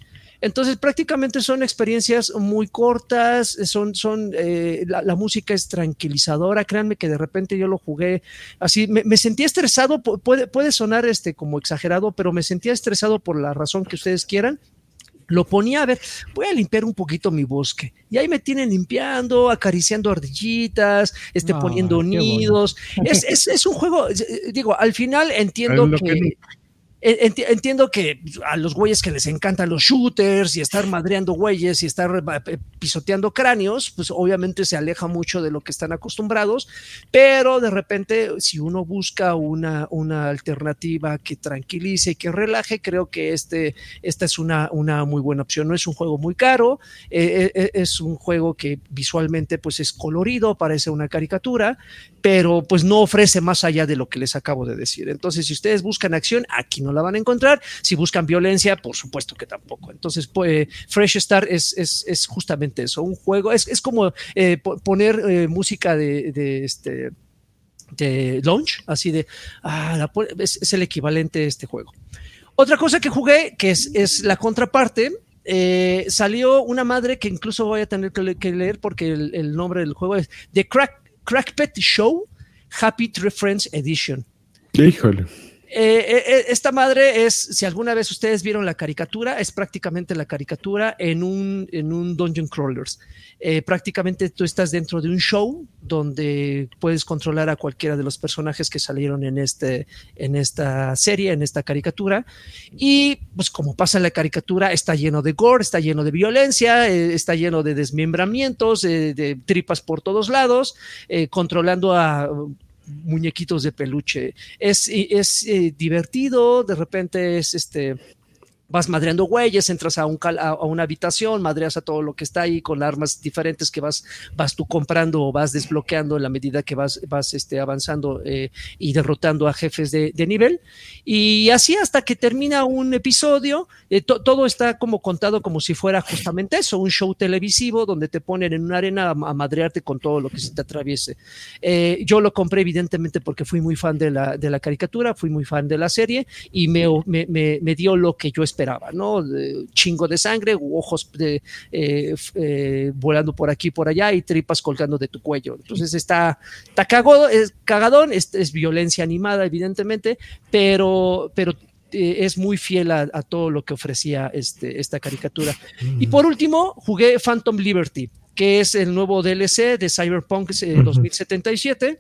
Speaker 4: Entonces prácticamente son experiencias muy cortas, son, son eh, la, la música es tranquilizadora, créanme que de repente yo lo jugué así, me, me sentía estresado, pu- puede, puede sonar este como exagerado, pero me sentía estresado por la razón que ustedes quieran. lo ponía a ver, voy a limpiar un poquito mi bosque. Y ahí me tienen limpiando, acariciando ardillitas, este, poniendo nidos. Es, es- es un juego, eh, digo, al final entiendo
Speaker 1: Es
Speaker 4: que... Entiendo que a los güeyes que les encantan los shooters y estar madreando güeyes y estar eh, pisoteando cráneos, pues obviamente se aleja mucho de lo que están acostumbrados, pero de repente si uno busca una, una alternativa que tranquilice y que relaje, creo que este, esta es una, una muy buena opción. No es un juego muy caro, eh, eh, es un juego que visualmente pues es colorido, parece una caricatura, pero pues no ofrece más allá de lo que les acabo de decir. Entonces, si ustedes buscan acción, aquí no la van a encontrar. Si buscan violencia, por supuesto que tampoco. Entonces, pues, Fresh Start es, es, es justamente eso, un juego, es, es como eh, po- poner eh, música de, de este de launch, así de, ah, es, el equivalente de este juego. Otra cosa que jugué, que es, es la contraparte, salió una madre que incluso voy a tener que leer porque el, el nombre del juego es The Crack, Crackpet Show Happy Friends Edition.
Speaker 2: Híjole.
Speaker 4: Eh, eh, eh, esta madre es, si alguna vez ustedes vieron la caricatura, es prácticamente la caricatura en un, en un Dungeon Crawlers. Prácticamente tú estás dentro de un show donde puedes controlar a cualquiera de los personajes que salieron en, este, en esta serie, en esta caricatura. Y pues como pasa en la caricatura, está lleno de gore, está lleno de violencia, está lleno de desmembramientos, de tripas por todos lados, controlando a muñequitos de peluche. Es, es eh, divertido, de repente es este. Vas madreando güeyes, entras a, un a, una habitación, madreas a todo lo que está ahí con armas diferentes que vas, vas tú comprando o vas desbloqueando en la medida que vas, vas este, avanzando eh, y derrotando a jefes de, de nivel. Y así hasta que termina un episodio, eh, to- todo está como contado como si fuera justamente eso, un show televisivo donde te ponen en una arena a, a madrearte con todo lo que se te atraviese. Eh, yo lo compré evidentemente porque fui muy fan de la, de la caricatura, fui muy fan de la serie y me, me, me, me dio lo que yo esperaba, ¿no? De- chingo de sangre, ojos de, eh, eh, volando por aquí y por allá y tripas colgando de tu cuello. Entonces está, está cagado, es cagadón, es, es violencia animada evidentemente, pero, pero eh, es muy fiel a, a todo lo que ofrecía este, esta caricatura. Y por último, jugué Phantom Liberty, que es el nuevo DLC de Cyberpunk eh,
Speaker 2: Ujú.
Speaker 4: 2077.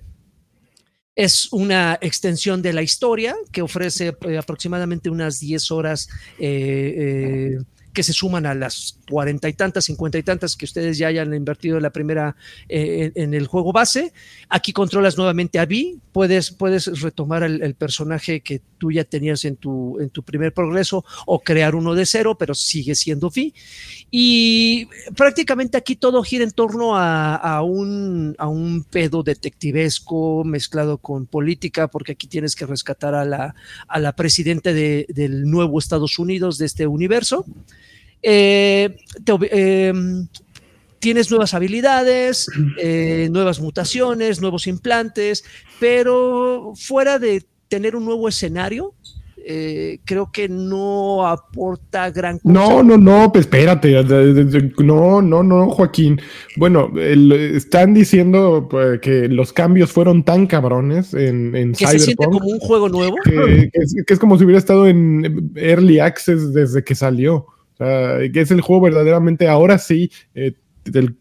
Speaker 4: Es una extensión de la historia que ofrece eh, aproximadamente unas 10 horas eh, eh, que se suman a las cuarenta y tantas, cincuenta y tantas que ustedes ya hayan invertido en la primera eh, en, el juego base. Aquí controlas nuevamente a Vi, puedes, puedes retomar el, personaje que tú ya tenías en tu, en tu primer progreso o crear uno de cero, pero sigue siendo Vi. Y prácticamente aquí todo gira en torno a, un, a un pedo detectivesco mezclado con política, porque aquí tienes que rescatar a la, a la presidenta de, del nuevo Estados Unidos de este universo. Eh, te, eh, tienes nuevas habilidades, eh, nuevas mutaciones, nuevos implantes, pero fuera de tener un nuevo escenario, eh, creo que no aporta gran cosa.
Speaker 2: No, no, no, pues espérate. No, no, no, Joaquín. Bueno, el- están diciendo pues, que los cambios fueron tan cabrones en, en
Speaker 4: que se siente
Speaker 2: Cyberpunk
Speaker 4: como un juego nuevo.
Speaker 2: que, que es, que es como si hubiera estado en Early Access desde que salió. Que es el juego verdaderamente, ahora sí, eh, del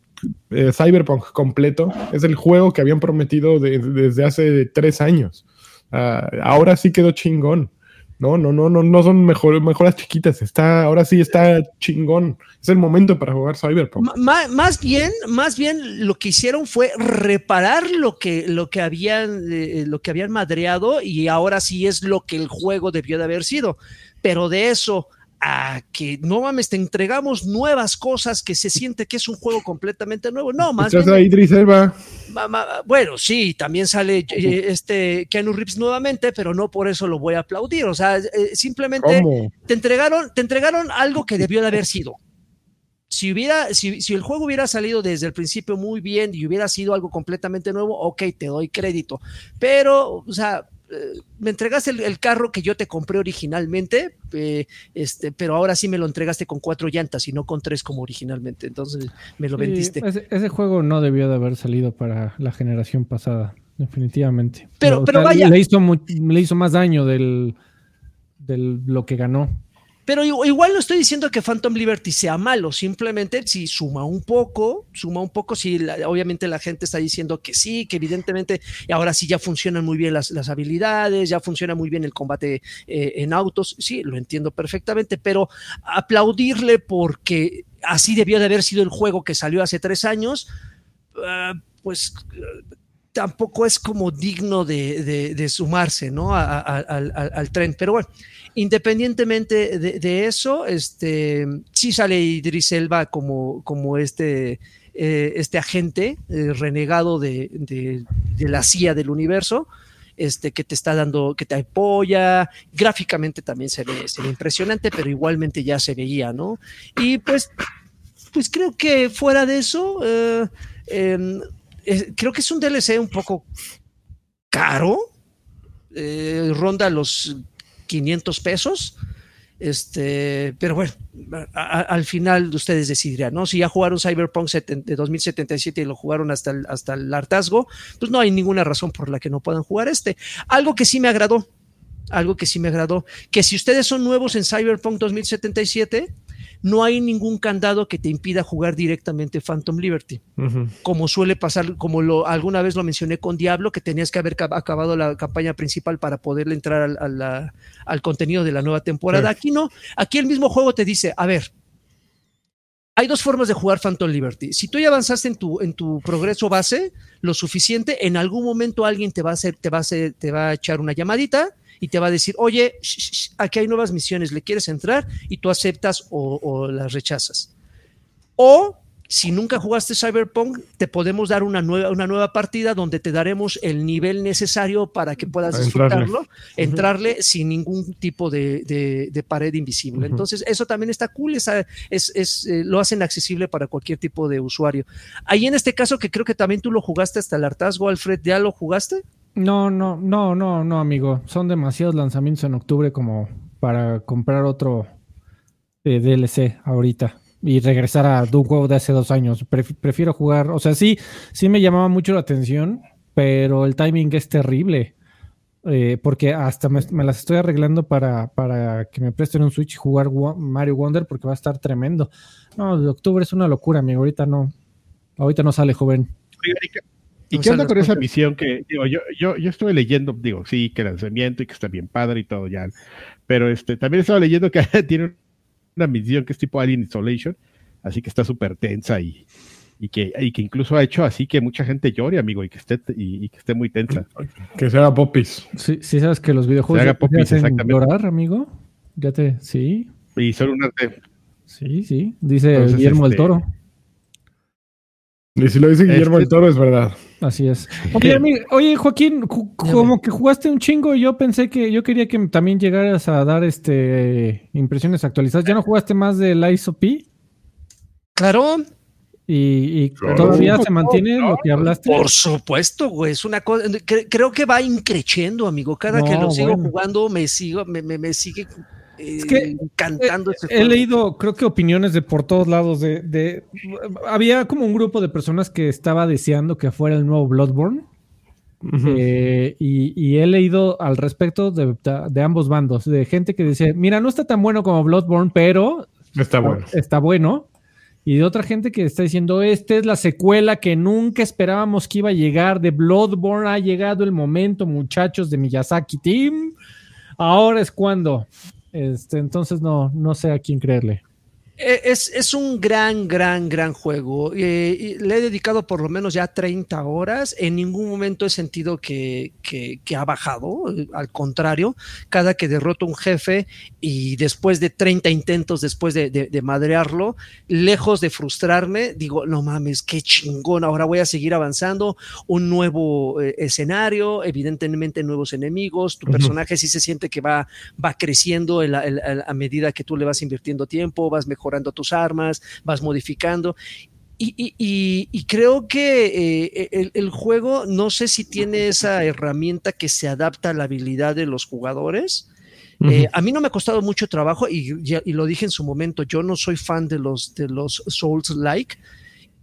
Speaker 2: eh, Cyberpunk completo. Es el juego que habían prometido de- desde hace tres años. Ah, ahora sí quedó chingón. No, no, no, no, no son mejor, mejoras chiquitas. Está, ahora sí está chingón. Es el momento para jugar Cyberpunk.
Speaker 4: Más bien, más bien lo que hicieron fue reparar lo que, lo que habían, eh, lo que habían madreado y ahora sí es lo que el juego debió de haber sido. Pero de eso a que no mames, te entregamos nuevas cosas que se siente que es un juego completamente nuevo. No, más
Speaker 2: Estás
Speaker 4: bien
Speaker 2: ahí, Idris Elba.
Speaker 4: Ma- ma- Bueno, sí, también sale eh, este Keanu Reeves nuevamente, pero no por eso lo voy a aplaudir. O sea, eh, simplemente
Speaker 2: ¿Cómo?
Speaker 4: te entregaron, te entregaron algo que debió de haber sido. Si hubiera, si, si el juego hubiera salido desde el principio muy bien y hubiera sido algo completamente nuevo, ok, te doy crédito. Pero, o sea, eh, me entregaste el, el carro que yo te compré originalmente, eh, este, pero ahora sí me lo entregaste con cuatro llantas y no con tres como originalmente. Entonces me lo
Speaker 3: Sí,
Speaker 4: vendiste.
Speaker 3: ese, ese juego no debió de haber salido para la generación pasada, definitivamente.
Speaker 4: Pero- pero
Speaker 3: sea,
Speaker 4: vaya.
Speaker 3: Le hizo, le hizo más daño del, del lo que ganó.
Speaker 4: Pero igual no estoy diciendo que Phantom Liberty sea malo, simplemente si suma un poco, suma un poco, si obviamente la gente está diciendo que sí, que evidentemente ahora sí ya funcionan muy bien las, habilidades, ya funciona muy bien el combate eh, en autos, sí, lo entiendo perfectamente, pero aplaudirle porque así debió de haber sido el juego que salió hace tres años, ah, pues tampoco es como digno de, sumarse ¿no? al, tren. Pero bueno, independientemente de, eso, este, sí sale Idris Elba como, como este, eh, este agente eh, renegado de, la CIA del universo. Este, que te está dando, que te apoya, gráficamente también se ve, impresionante, pero igualmente ya se veía, ¿no? Y pues, pues creo que fuera de eso, eh, creo que es un DLC un poco caro, eh, ronda los 500 pesos. Este, pero bueno, al final ustedes decidirán, ¿no? Si ya jugaron Cyberpunk de 2077 y lo jugaron hasta hasta el hartazgo, pues no hay ninguna razón por la que no puedan jugar este. Algo que sí me agradó, algo que sí me agradó, que si ustedes son nuevos en Cyberpunk 2077, no hay ningún candado que te impida jugar directamente Phantom Liberty. Como suele pasar, como lo, alguna vez lo mencioné con Diablo, que tenías que haber acabado la campaña principal para poderle entrar al, contenido de la nueva temporada. Aquí no, aquí el mismo juego te dice, a ver, hay dos formas de jugar Phantom Liberty. Si tú ya avanzaste en tu, en tu progreso base lo suficiente, en algún momento alguien te va a hacer, te va a hacer, te va a echar una llamadita y te va a decir, oye, aquí hay nuevas misiones, ¿le quieres entrar? Y tú aceptas o, las rechazas. O si nunca jugaste Cyberpunk, te podemos dar una nueva, una nueva partida donde te daremos el nivel necesario para que puedas disfrutarlo, entrarle, sin ningún tipo de, pared invisible. Entonces, eso también está cool, es, es, eh, lo hacen accesible para cualquier tipo de usuario. Ahí en este caso, que creo que también tú lo jugaste hasta el hartazgo, Alfred, ¿ya lo jugaste?
Speaker 3: No, no, no, no, no, amigo. Son demasiados lanzamientos en octubre como para comprar otro eh, DLC ahorita y regresar a Duke de hace dos años. prefiero jugar, o sea, sí, sí me llamaba mucho la atención, pero el timing es terrible. Eh, porque hasta me, las estoy arreglando para, para que me presten un Switch y jugar Mario Wonder porque va a estar tremendo. No, de octubre es una locura, amigo. Ahorita no, ahorita no sale joven.
Speaker 1: ¿Y qué onda con esa misión que, digo, yo, yo, yo estuve leyendo, digo, sí, que lanzamiento y que está bien padre y todo ya, pero este, también estaba leyendo que tiene una misión que es tipo Alien Isolation, así que está súper tensa y, y, que, y que incluso ha hecho así que mucha gente llore, amigo, y que esté, y, que esté muy tensa.
Speaker 2: Que se haga popis.
Speaker 3: Sí, sí sabes que los videojuegos
Speaker 1: se haga popis, exactamente.
Speaker 3: llorar, amigo. Ya te, sí.
Speaker 1: Y son un arte.
Speaker 3: Sí, sí, dice Guillermo del este, Toro.
Speaker 2: Y si lo dice Guillermo del este Toro, es verdad.
Speaker 3: Así es. Oye, Joaquín, como que jugaste un chingo, yo pensé que yo quería que también llegaras a dar este impresiones actualizadas. ¿Ya no jugaste más del ISOP?
Speaker 4: Claro.
Speaker 3: ¿Y, todavía se mantiene lo que hablaste?
Speaker 4: Por supuesto, güey. Es una cosa. creo que va increciendo, amigo. Cada que lo sigo jugando, me sigo, me, me, me sigue es que eh,
Speaker 3: encantando he, leído, creo que opiniones de por todos lados. De, había como un grupo de personas que estaba deseando que fuera el nuevo Bloodborne. Eh, y, he leído al respecto de, ambos bandos, de gente que dice, mira, no está tan bueno como Bloodborne, pero
Speaker 2: está bueno.
Speaker 3: Está bueno. Y de otra gente que está diciendo, esta es la secuela que nunca esperábamos que iba a llegar de Bloodborne. Ha llegado el momento, muchachos de Miyazaki Team. Ahora es cuando. Este, entonces no, no sé a quién creerle.
Speaker 4: Eh, es, un gran, gran, gran juego. Eh, le he dedicado por lo menos ya 30 horas. En ningún momento he sentido que, ha bajado. Al contrario, cada que derroto un jefe y después de 30 intentos, después de, madrearlo, lejos de frustrarme, digo, no mames, qué chingón. Ahora voy a seguir avanzando. Un nuevo eh, escenario, evidentemente nuevos enemigos. Tu personaje sí se siente que va, va creciendo a medida que tú le vas invirtiendo tiempo, vas mejorando mejorando tus armas, vas modificando. Y, creo que eh, el, juego, no sé si tiene esa herramienta que se adapta a la habilidad de los jugadores. Eh, a mí no me ha costado mucho trabajo y, y, lo dije en su momento, yo no soy fan de los, de los Souls-like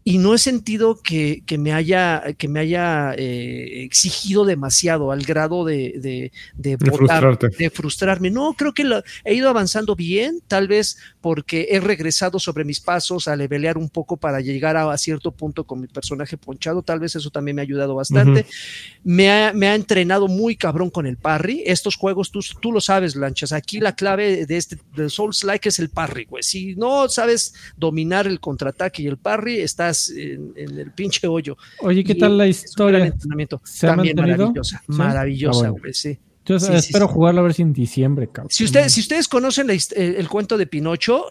Speaker 4: y no he sentido que, que me haya, que me haya eh, exigido demasiado al grado de, de, de,
Speaker 2: De
Speaker 4: votar,
Speaker 2: frustrarte.
Speaker 4: de frustrarme. No, creo que lo- he ido avanzando bien, tal vez porque he regresado sobre mis pasos a levelear un poco para llegar a, a cierto punto con mi personaje ponchado, tal vez eso también me ha ayudado bastante. me, ha, me ha entrenado muy cabrón con el parry. Estos juegos, tú, tú lo sabes, Lanchas, aquí la clave de este de Souls Like es el parry, güey. Si no sabes dominar el contraataque y el parry, estás en, en el pinche hoyo.
Speaker 3: Oye, ¿qué
Speaker 4: Y
Speaker 3: tal la historia?
Speaker 4: entrenamiento.
Speaker 3: ¿Se ha
Speaker 4: También
Speaker 3: mantenido?
Speaker 4: maravillosa,
Speaker 3: ¿Sí?
Speaker 4: maravillosa,
Speaker 3: Ah, bueno.
Speaker 4: güey, sí.
Speaker 3: Yo
Speaker 4: Sí,
Speaker 3: espero
Speaker 4: sí.
Speaker 3: jugarlo a ver si en diciembre, cabrón.
Speaker 4: Si, ustedes si ustedes conocen la el, el cuento de Pinocho,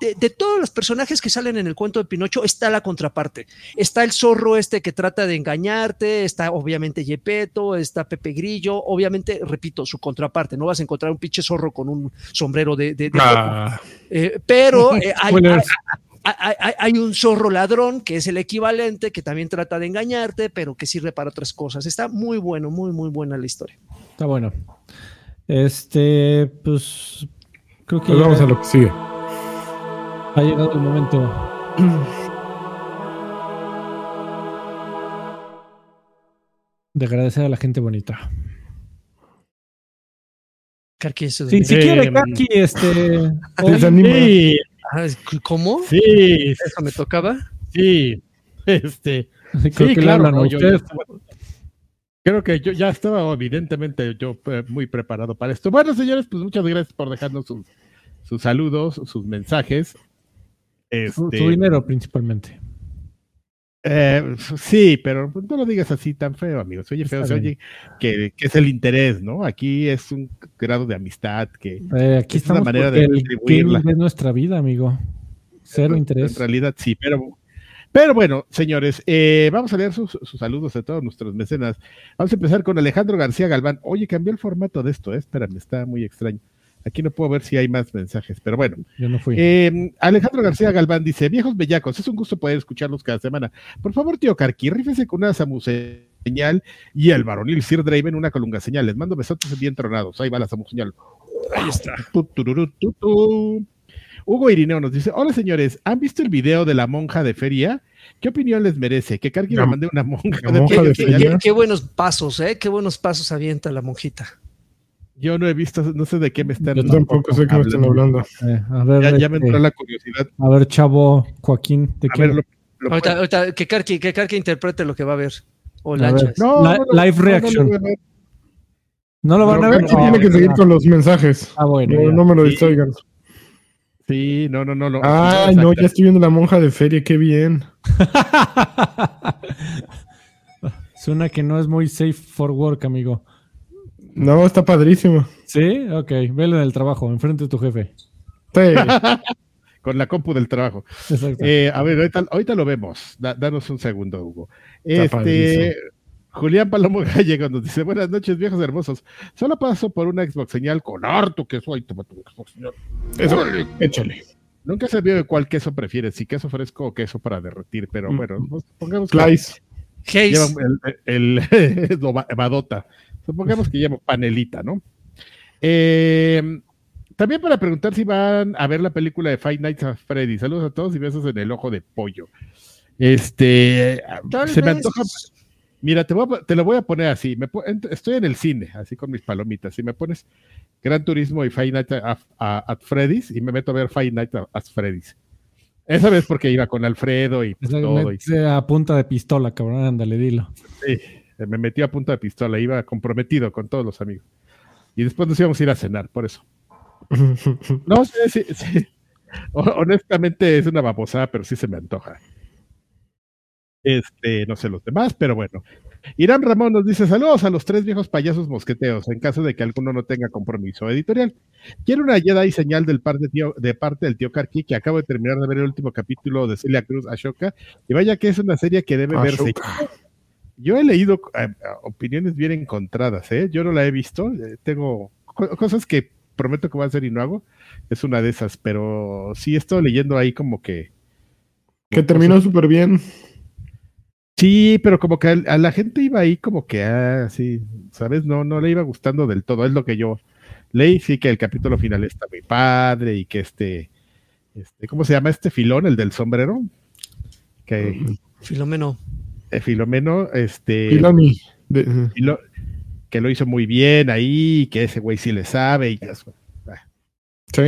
Speaker 4: de, de todos los personajes que salen en el cuento de Pinocho, está la contraparte. Está el zorro este que trata de engañarte, está obviamente Yepeto, está Pepe Grillo, obviamente, repito, su contraparte. No vas a encontrar un pinche zorro con un sombrero de... de-.
Speaker 2: Ah,
Speaker 4: Eh, pero eh, hay- hay- hay un zorro ladrón que es el equivalente, que también trata de engañarte, pero que sirve para otras cosas. Está muy bueno, muy, muy buena la historia.
Speaker 3: Está bueno. Este, pues creo que
Speaker 2: pues
Speaker 3: ya
Speaker 2: vamos a lo que sigue.
Speaker 3: ha llegado el momento de agradecer a la gente bonita.
Speaker 4: Carqui, eso de
Speaker 3: Si, quiere, Kaki, este. hoy-.
Speaker 1: Sí,
Speaker 4: ¿Cómo?
Speaker 1: sí,
Speaker 4: ¿Eso me tocaba?
Speaker 1: sí. Este,
Speaker 3: creo
Speaker 1: sí,
Speaker 3: que
Speaker 1: claro, no, yo ya
Speaker 3: ustedes.
Speaker 1: estaba- creo que yo ya estaba evidentemente yo eh, muy preparado para esto. Bueno, señores, pues muchas gracias por dejarnos sus, sus saludos, sus mensajes.
Speaker 3: Su,
Speaker 1: Este,
Speaker 3: su dinero principalmente.
Speaker 1: Eh, sí, pero no lo digas así tan feo, amigos. Se oye feo, se oye que, que es el interés, ¿no? Aquí es un grado de amistad que
Speaker 3: Eh, aquí
Speaker 1: es una manera de
Speaker 3: el
Speaker 1: distribuirla.
Speaker 3: es nuestra vida, amigo. Cero
Speaker 1: En-
Speaker 3: interés.
Speaker 1: En realidad sí, pero, pero bueno, señores, eh, vamos a leer sus, sus saludos de todos nuestros mecenas. Vamos a empezar con Alejandro García Galván. Oye, cambió el formato de esto, eh, espérame, está muy extraño. Aquí no puedo ver si hay más mensajes, pero bueno.
Speaker 3: Yo no fui.
Speaker 1: Eh, Alejandro García Galván dice: Viejos bellacos, es un gusto poder escucharlos cada semana. Por favor, tío Carqui, rífese con una Samu señal y el varonil Sir Draven una colunga señal. Les mando besotes bien tronados. Ahí va la Samu señal. Ahí está. Tu, tururú, tu, tu. Hugo Irineo nos dice: Hola señores, ¿han visto el video de la monja de feria? ¿Qué opinión les merece? Que Carqui me
Speaker 2: La-
Speaker 1: mande una monja de
Speaker 2: monja
Speaker 1: feria.
Speaker 2: de
Speaker 4: Qué,
Speaker 2: feria.
Speaker 4: qué- qué buenos pasos, ¿eh? Qué buenos pasos avienta la monjita.
Speaker 1: Yo no he visto, no sé de qué me están
Speaker 3: Yo
Speaker 2: Yo tampoco sé qué me están hablando.
Speaker 3: Eh, a ver,
Speaker 1: Ya, ya me
Speaker 3: este,
Speaker 1: entró la curiosidad.
Speaker 3: a ver, chavo Joaquín, ¿de
Speaker 1: A
Speaker 3: qué?
Speaker 1: ver, lo- lo
Speaker 4: Ahorita, ahorita que Karki, que Karki interprete lo que va a ver. O
Speaker 3: A
Speaker 4: lanchas.
Speaker 3: ver.
Speaker 1: No,
Speaker 3: La-
Speaker 1: no, no,
Speaker 3: live
Speaker 1: no, no,
Speaker 3: reaction.
Speaker 1: no, no, no.
Speaker 3: ¿No lo van a ver?
Speaker 2: Tiene que seguir
Speaker 3: ah,
Speaker 2: con los mensajes.
Speaker 3: Ah, bueno.
Speaker 2: No, me lo
Speaker 1: Sí.
Speaker 2: distraigan.
Speaker 1: Sí, no, no, no. lo-
Speaker 2: Ay, no, ya estoy viendo la monja de feria, qué bien.
Speaker 3: Suena que no es muy safe for work, amigo.
Speaker 2: No, está padrísimo.
Speaker 3: ¿Sí? Ok, velo en el trabajo, enfrente de tu jefe.
Speaker 2: Sí.
Speaker 1: Con la compu del trabajo.
Speaker 3: Exacto.
Speaker 1: Eh, a ver, ahorita, ahorita lo vemos. Da- danos un segundo, Hugo.
Speaker 2: Está
Speaker 1: Este,
Speaker 2: padrísimo.
Speaker 1: Julián Palomo Gallego nos dice: Buenas noches, viejos hermosos. Solo paso por una Xbox señal con harto que soy. Toma tu Xbox señal.
Speaker 2: Eso, échale.
Speaker 1: Nunca se vio de cuál queso prefieres, si queso fresco o queso para derretir, pero
Speaker 2: Mm.
Speaker 1: bueno, pues, pongamos que
Speaker 2: Slice.
Speaker 4: Hayes,
Speaker 1: el, el- badota. Supongamos que lleva panelita, ¿no? Eh, también para preguntar si van a ver la película de Five Nights at Freddy. Saludos a todos y besos en el ojo de pollo. Este,
Speaker 4: tal
Speaker 1: se me antoja. Mira, te, voy a po- te lo voy a poner así. Me estoy en el cine, así con mis palomitas. Si me pones Gran Turismo y Five Nights at, at- at Freddy's y me meto a ver Five Nights at Freddy's. Esa vez porque iba con Alfredo y pues, todo. y-
Speaker 3: a punta de pistola, cabrón. Ándale, dilo.
Speaker 1: Sí, me metí a punta de pistola, iba comprometido con todos los amigos. Y después nos íbamos a ir a cenar, por eso. No, sí, sí, Honestamente es una babosada, pero sí se me antoja. Este, no sé los demás, pero bueno. Irán Ramón nos dice: Saludos a los tres viejos payasos mosqueteos, en caso de que alguno no tenga compromiso editorial. Quiero una Jedi señal del par de, tío, de parte del tío Karki, que acabo de terminar de ver el último capítulo de Celia Cruz Ashoka. Y vaya que es una serie que debe verse. Yo he leído eh, opiniones bien encontradas, ¿eh? Yo no la he visto. eh, tengo co- cosas que prometo que voy a hacer y no hago. Es una de esas, pero sí he estado leyendo ahí como que.
Speaker 2: que terminó súper bien.
Speaker 1: Sí, pero como que a, a la gente iba ahí como que, ah, sí, ¿sabes? No, no le iba gustando del todo. Es lo que yo leí. Sí, que el capítulo final está muy padre y que este, este ¿cómo se llama este filón, el del sombrero? que
Speaker 4: Filomeno.
Speaker 1: eh, Filomeno, este,
Speaker 2: Filoni.
Speaker 1: Que lo hizo muy bien ahí, que ese güey sí le sabe y ya es-
Speaker 2: Sí.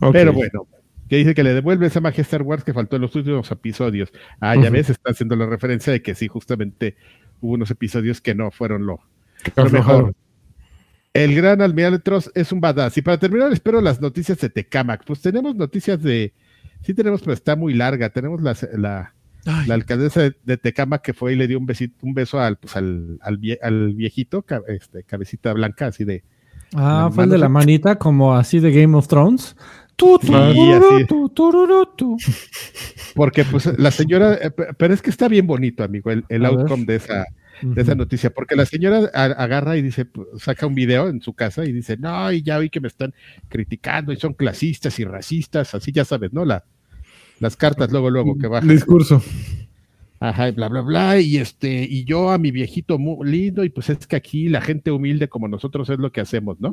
Speaker 2: Ok.
Speaker 1: Pero bueno, que dice que le devuelve esa magia a Star Wars que faltó en los últimos episodios. Ah, ya ves, está haciendo la referencia de que sí, justamente hubo unos episodios que no fueron lo, mejor. El gran almirante Tross es un badass. Y para terminar, espero las noticias de Tecamac. Pues tenemos noticias de. Sí, tenemos, pero está muy larga. Tenemos la, la, alcaldesa de, de Tecamac que fue y le dio un, besito, un beso al, pues, al, al, vie- al viejito, este, cabecita blanca, así de.
Speaker 3: Ah, fue el de la manita, como así de Game of Thrones. Tu, tururú, tu.
Speaker 1: Porque, pues, la señora. eh, pe- Pero es que está bien bonito, amigo, el, el
Speaker 3: ver.
Speaker 1: outcome de esa, de esa noticia, porque la señora agarra y dice, pues, saca un video en su casa y dice, no, y ya vi que me están criticando y son clasistas y racistas, así ya sabes, ¿no? La, las cartas luego, luego que bajan.
Speaker 2: Discurso.
Speaker 1: Ajá, y bla, bla, bla, y este, y yo a mi viejito muy lindo, y pues es que aquí la gente humilde como nosotros es lo que hacemos, ¿no?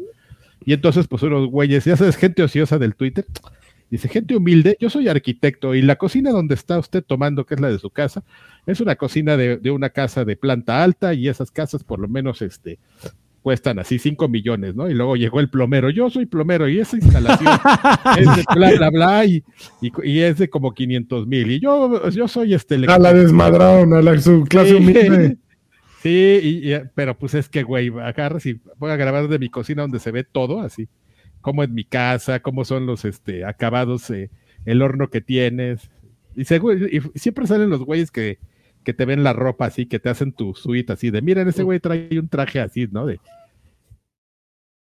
Speaker 1: Y entonces, pues unos güeyes, ya sabes, gente ociosa del Twitter, dice, gente humilde, yo soy arquitecto, y la cocina donde está usted tomando, que es la de su casa, es una cocina de, de una casa de planta alta, y esas casas por lo menos, este, cuestan así 5 millones, ¿no? Y luego llegó el plomero, yo soy plomero, y esa instalación es de bla, bla, bla, y, y, y es de como 500 mil, y yo, yo soy este...
Speaker 2: Ah, la desmadraron a la, su clase
Speaker 1: Sí.
Speaker 2: humilde.
Speaker 1: Sí, y- y- pero pues es que, güey, agarras y voy a grabar de mi cocina donde se ve todo así, como en mi casa, cómo son los este, acabados, eh, el horno que tienes. Y, segu- y siempre salen los güeyes que, que te ven la ropa así, que te hacen tu suite así, de miren, ese güey trae un traje así, ¿no? De,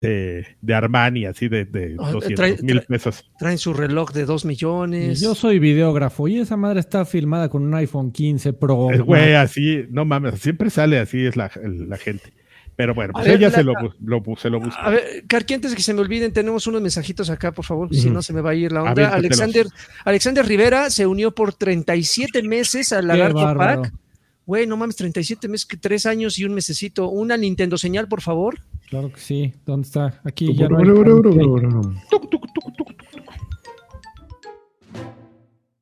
Speaker 1: de, de Armani, así de, de
Speaker 4: Ah,
Speaker 1: 200
Speaker 4: trae-
Speaker 1: mil pesos.
Speaker 4: traen su reloj de 2 millones.
Speaker 3: Yo soy videógrafo y esa madre está filmada con un iPhone 15 Pro.
Speaker 1: Güey así, no mames, siempre sale así, es la, la gente. Pero bueno,
Speaker 4: A
Speaker 1: pues
Speaker 4: ver,
Speaker 1: ella
Speaker 4: la-
Speaker 1: se, lo, lo se lo busca.
Speaker 4: A ver, Karki, antes de que se me olviden, tenemos unos mensajitos acá, por favor, si no se me va a ir la onda. Alexander, Alexander Rivera se unió por 37 meses al Lagarto. Pack. Güey, no mames, 37 meses, que 3 años y un mesecito. Una Nintendo señal, por favor.
Speaker 3: Claro que sí. ¿Dónde está? Aquí ya no hay-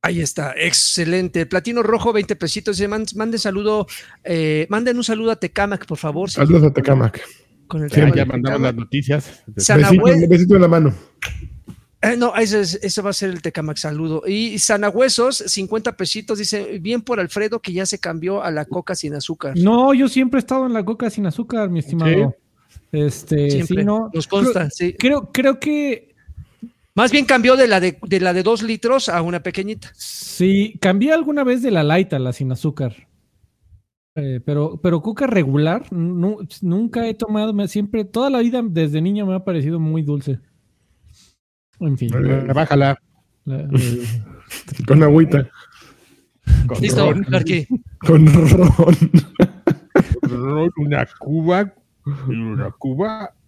Speaker 4: Ahí está, excelente. Platino Rojo, 20 pesitos. Dice, "Man- Manden saludo, eh, manden un saludo a Tecamac, por favor. si-
Speaker 2: Saludos a Tecamac.
Speaker 4: Con el
Speaker 1: Ya, ya mandamos las noticias.
Speaker 2: Besito, besito en la mano.
Speaker 4: Eh, no, ese, es- ese va a ser el Tecamac saludo. Y Sanahuesos, 50 pesitos, dice, bien por Alfredo que ya se cambió a la coca sin azúcar.
Speaker 3: No, yo siempre he estado en la coca sin azúcar, mi estimado. Este,
Speaker 4: Siempre,
Speaker 3: sí, no.
Speaker 4: nos consta, sí.
Speaker 3: Creo, creo que
Speaker 4: Más bien cambió de la de, de la de dos litros a una pequeñita.
Speaker 3: sí, cambié alguna vez de la light a la sin azúcar. Eh, pero, pero coca regular, nu- nunca he tomado, me- siempre, toda la vida desde niño me ha parecido muy dulce. En fin.
Speaker 2: Vale.
Speaker 1: Bájala.
Speaker 3: la-
Speaker 2: Con agüita.
Speaker 1: Con
Speaker 4: Listo,
Speaker 1: ron.
Speaker 2: Con ron.
Speaker 1: ron, una cuba. Y Una cuba.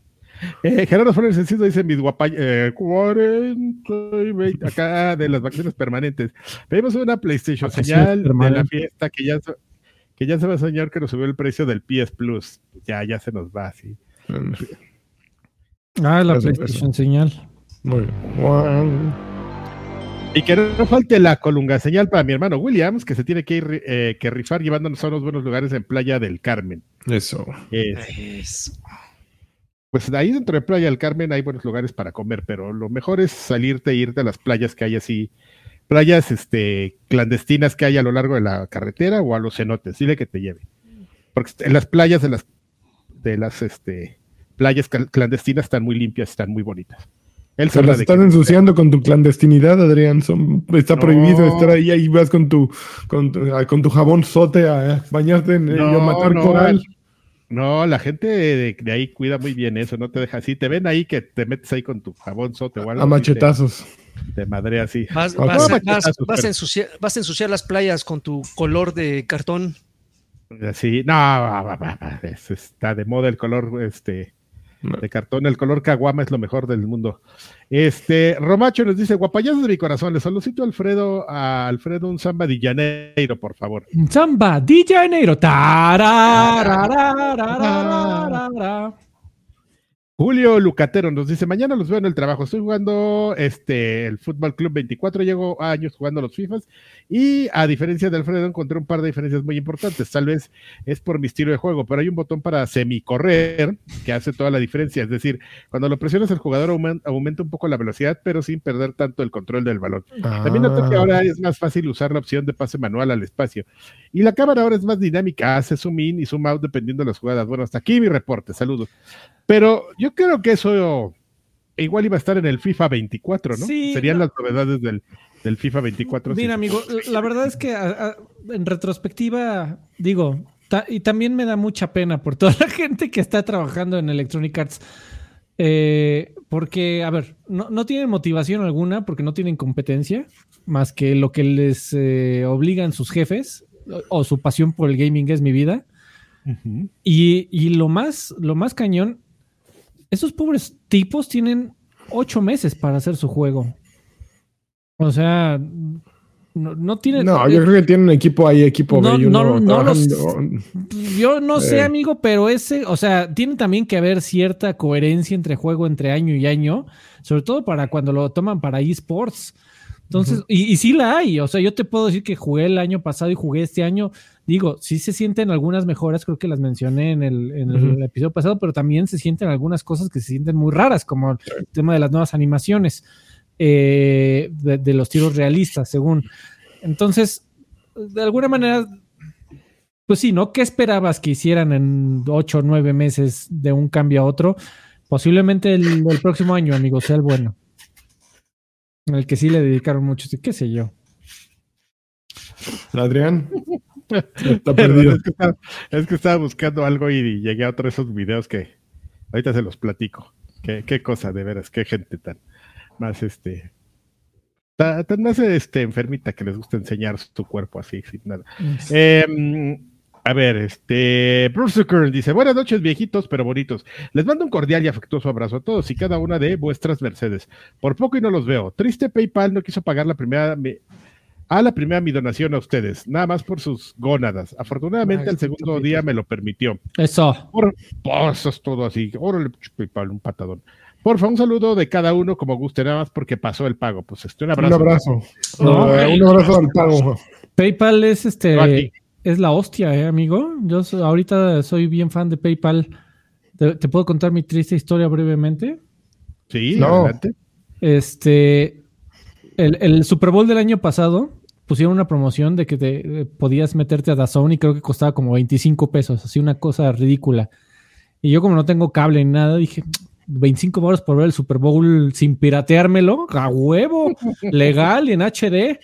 Speaker 1: Eh, Gerardo Flores Enciso dice mis guapa eh, 40 y 20, acá de las vacaciones permanentes. Pedimos una PlayStation señal de la fiesta que ya, se- que ya se va a soñar que nos subió el precio del PS Plus. Ya, ya se nos va, sí.
Speaker 3: Ah, la
Speaker 2: Eso,
Speaker 3: PlayStation señal.
Speaker 2: Muy bien.
Speaker 1: Y que no falte la colunga señal para mi hermano Williams, que se tiene que ir eh, que rifar llevándonos a unos buenos lugares en Playa del Carmen.
Speaker 2: Eso.
Speaker 1: Eh,
Speaker 4: Es-
Speaker 1: pues ahí dentro de Playa del Carmen hay buenos lugares para comer, pero lo mejor es salirte e irte a las playas que hay así, playas este, clandestinas que hay a lo largo de la carretera o a los cenotes, dile que te lleve. Porque en las playas de las, de las este, playas clandestinas están muy limpias, están muy bonitas. Él
Speaker 2: Se las
Speaker 1: qué-
Speaker 2: ensuciando con tu clandestinidad, Adrián. Son, está
Speaker 1: No.
Speaker 2: prohibido estar ahí y vas con tu, con tu, ah, con tu jabón sote a bañarte en
Speaker 1: No,
Speaker 2: el matar
Speaker 1: no,
Speaker 2: coral.
Speaker 1: No, la gente de, de ahí cuida muy bien eso, no te deja así. Te ven ahí que te metes ahí con tu jabón sote o algo.
Speaker 2: A machetazos.
Speaker 1: Te, te madrea así.
Speaker 4: Vas,
Speaker 2: Ok.
Speaker 4: vas-
Speaker 1: No,
Speaker 4: vas-
Speaker 1: machetazos,
Speaker 4: vas a ensuciar, vas a ensuciar las playas con tu color de cartón.
Speaker 1: Así, no, va, va, va, va, es- está de moda el color este. De cartón, el color caguama es lo mejor del mundo. Este, Romacho nos dice, guapayazos de mi corazón, le solicito a Alfredo, a Alfredo un samba de Janeiro, por favor.
Speaker 3: Samba de Janeiro.
Speaker 1: Julio Lucatero nos dice, mañana los veo en el trabajo, estoy jugando este, el Fútbol Club 24, llevo años jugando los FIFAs y a diferencia de Alfredo encontré un par de diferencias muy importantes, tal vez es por mi estilo de juego, pero hay un botón para semicorrer que hace toda la diferencia, es decir, cuando lo presionas el jugador aumenta, un poco la velocidad, pero sin perder tanto el control del balón. También noto que
Speaker 2: Ah.
Speaker 1: ahora es más fácil usar la opción de pase manual al espacio y la cámara ahora es más dinámica, hace zoom in y zoom out dependiendo de las jugadas. Bueno, hasta aquí mi reporte, saludos. Pero yo creo que eso igual iba a estar en el FIFA 24, ¿no?
Speaker 3: Sí,
Speaker 1: Serían
Speaker 3: no.
Speaker 1: las novedades del, del FIFA 24.
Speaker 3: Mira, amigo, la verdad es que a- a- en retrospectiva, digo, ta- y también me da mucha pena por toda la gente que está trabajando en Electronic Arts. Eh, porque, a ver, no, no tienen motivación alguna porque no tienen competencia, más que lo que les eh, obligan sus jefes o, o su pasión por el gaming es mi vida. Y, y lo más, lo más cañón, esos pobres tipos tienen ocho meses para hacer su juego. O sea, no, no tienen.
Speaker 2: No, yo creo que tienen un equipo ahí, equipo
Speaker 3: No,
Speaker 2: B
Speaker 3: no, no los-. Yo no sé,
Speaker 2: Eh.
Speaker 3: amigo, pero ese, o sea, tiene también que haber cierta coherencia entre juego entre año y año, sobre todo para cuando lo toman para esports. Entonces, y, y sí la hay, o sea, yo te puedo decir que jugué el año pasado y jugué este año. Digo, sí se sienten algunas mejoras, creo que las mencioné en el, en el episodio pasado, pero también se sienten algunas cosas que se sienten muy raras, como el tema de las nuevas animaciones, eh, de, de los tiros realistas, según. Entonces, de alguna manera, pues sí, ¿no? ¿Qué esperabas que hicieran en ocho o nueve meses de un cambio a otro? Posiblemente el, el próximo año, amigo, sea el bueno. El que sí le dedicaron mucho, qué sé yo.
Speaker 2: Adrián. Está perdido.
Speaker 1: es, que estaba, es que estaba buscando algo y llegué a otro de esos videos que ahorita se los platico. Qué, qué cosa, de veras, qué gente tan más este. Tan, tan más este, enfermita que les gusta enseñar su cuerpo así, sin nada. Eh, a ver, este. Bruce Zucker dice: Buenas noches, viejitos, pero bonitos. Les mando un cordial y afectuoso abrazo a todos y cada una de vuestras Mercedes. Por poco y no los veo. Triste PayPal no quiso pagar la primera. a la primera mi donación a ustedes, nada más por sus gónadas. Afortunadamente, el segundo día me lo permitió.
Speaker 3: Eso.
Speaker 1: Por pasas todo así. Órale, PayPal, un patadón. Porfa, un saludo de cada uno como guste, nada más porque pasó el pago. Pues este, un
Speaker 2: Un
Speaker 1: abrazo.
Speaker 2: abrazo.
Speaker 3: No.
Speaker 2: Eh, un abrazo al pago.
Speaker 3: PayPal es este.
Speaker 1: Aquí.
Speaker 3: Es la hostia, ¿eh, amigo? Yo so- ahorita soy bien fan de PayPal. ¿Te, te puedo contar mi triste historia brevemente?
Speaker 1: Sí,
Speaker 2: No.
Speaker 1: adelante.
Speaker 3: Este, el, el Super Bowl del año pasado pusieron una promoción de que te eh, podías meterte a DAZN y creo que costaba como 25 pesos, así una cosa ridícula. Y yo como no tengo cable ni nada, dije, 25 baros por ver el Super Bowl sin pirateármelo, a huevo, legal y en HD.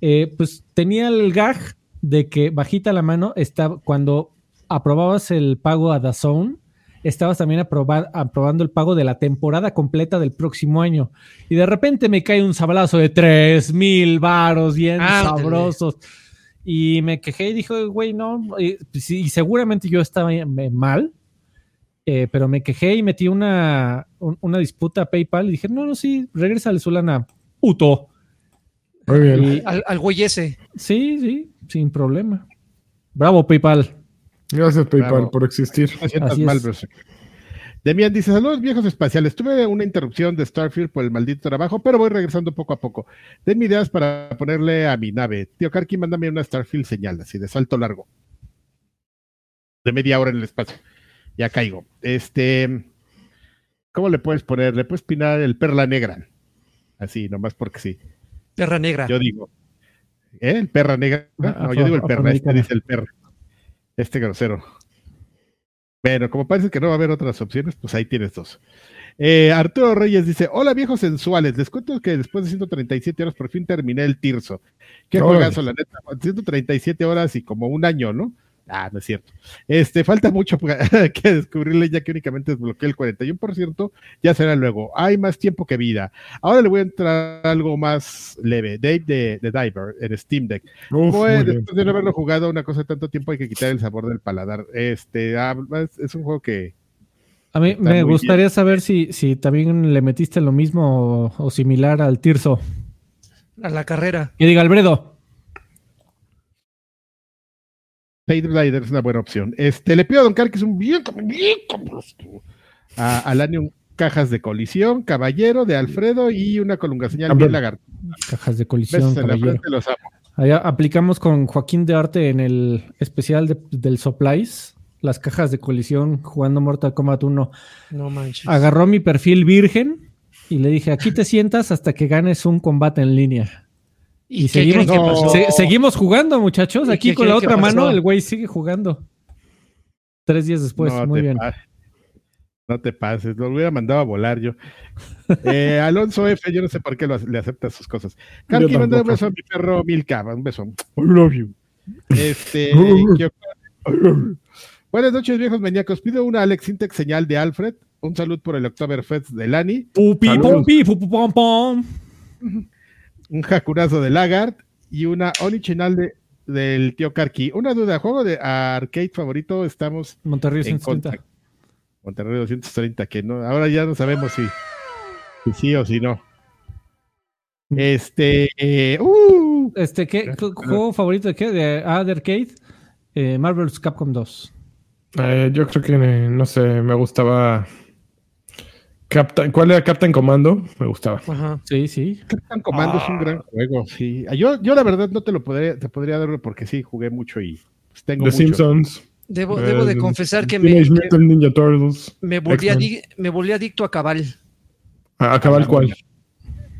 Speaker 3: Eh, pues tenía el gag de que bajita la mano estaba cuando aprobabas el pago a DAZN, estabas también aproba- aprobando el pago de la temporada completa del próximo año. Y de repente me cae un sablazo de 3 mil varos bien sabrosos. Y me quejé y dije, güey, no. Y, pues, y seguramente yo estaba mal, eh, pero me quejé y metí una, un- una disputa a PayPal y dije, no, no, sí, regresa su lana. Puto.
Speaker 2: Muy bien.
Speaker 3: Y-
Speaker 4: Al, al güey ese.
Speaker 3: sí, sí, sin problema. Bravo, PayPal.
Speaker 2: Gracias, PayPal,
Speaker 1: Bravo.
Speaker 2: por existir.
Speaker 3: Así
Speaker 1: mal,
Speaker 3: es.
Speaker 1: Demian dice: Saludos, viejos espaciales. Tuve una interrupción de Starfield por el maldito trabajo, pero voy regresando poco a poco. Denme ideas para ponerle a mi nave. Tío Karki, mándame una Starfield señal, así de salto largo. De media hora en el espacio. Ya caigo. Este. ¿Cómo le puedes poner? Le puedes pinar el perla negra. Así, nomás porque sí.
Speaker 4: Perra negra.
Speaker 1: Yo digo. ¿Eh? ¿El perra negra?
Speaker 3: Ah,
Speaker 1: No, yo digo el perra. Este dice el perra. Este grosero. Bueno, como parece que no va a haber otras opciones, pues ahí tienes dos. Eh, Arturo Reyes dice: Hola viejos sensuales, les cuento que después de 137 horas por fin terminé el Tirso. Qué juegazo, la neta. 137 horas y como un año, ¿no? Ah, no es cierto. Este, falta mucho que descubrirle, ya que únicamente desbloqueé el 41%, ya será luego. Hay más tiempo que vida. Ahora le voy a entrar algo más leve. Dave de, de Diver en Steam Deck.
Speaker 2: Uf,
Speaker 1: Pues, después de no haberlo jugado una cosa de tanto tiempo, hay que quitar el sabor del paladar. Este, ah, es, es un juego que
Speaker 3: A mí me gustaría saber si, si también le metiste lo mismo o, o similar al Tirso.
Speaker 4: A la carrera.
Speaker 3: Que diga Alfredo.
Speaker 1: Rider es una buena opción. Este, le pido a Don Car que es un bien, bien A Alanium cajas de colisión, caballero de Alfredo y una colunga señal bien lagarto.
Speaker 3: Cajas de colisión, caballero.
Speaker 1: los.
Speaker 3: Allá aplicamos con Joaquín de Arte en el especial de- del Supplies, las cajas de colisión jugando Mortal Kombat 1.
Speaker 4: No manches.
Speaker 3: Agarró mi perfil virgen y le dije, aquí te sientas hasta que ganes un combate en línea.
Speaker 4: ¿Y,
Speaker 3: seguimos, se- jugando, muchachos.
Speaker 4: ¿Y
Speaker 3: Aquí con la otra mano el güey sigue jugando. Tres días después,
Speaker 1: no
Speaker 3: muy bien.
Speaker 1: No te pases, lo hubiera mandado a volar yo. Eh, Alonso F, yo no sé por qué lo- le acepta sus cosas. Carqui, manda un beso a mi perro Milka, un beso.
Speaker 2: I love you.
Speaker 1: Este, Buenas noches, viejos maníacos. Pido una Alex Intex señal de Alfred. Un salud por el Oktoberfest de Lani.
Speaker 3: Pupi, pupu, pom, pom.
Speaker 1: Un jacurazo de Lagart. Y una Onichinal de, del tío Karki. Una duda, juego de arcade favorito. Estamos
Speaker 3: Monterrey
Speaker 1: en
Speaker 3: 130.
Speaker 1: contra. Monterrey 230, que no, ahora ya no sabemos si, si sí o si no. Este, eh, uh,
Speaker 3: Este, ¿qué ju- juego favorito de qué? De, ah, de arcade. Eh, Marvel's Capcom 2.
Speaker 2: Eh, yo creo que, no sé, me gustaba. Captain, ¿Cuál era Captain Commando? Me gustaba.
Speaker 4: Ajá.
Speaker 3: Sí, sí.
Speaker 1: Captain Commando es un gran juego, sí. Yo, yo la verdad no te lo podría, te podría dar porque sí, jugué mucho y pues, tengo
Speaker 2: The
Speaker 1: mucho.
Speaker 2: Simpsons.
Speaker 4: Debo, debo de
Speaker 2: eh,
Speaker 4: confesar que me,
Speaker 2: Ninja Turtles.
Speaker 4: me, volví adi- me volví adicto a cabal.
Speaker 2: Ah, Acaba el cual.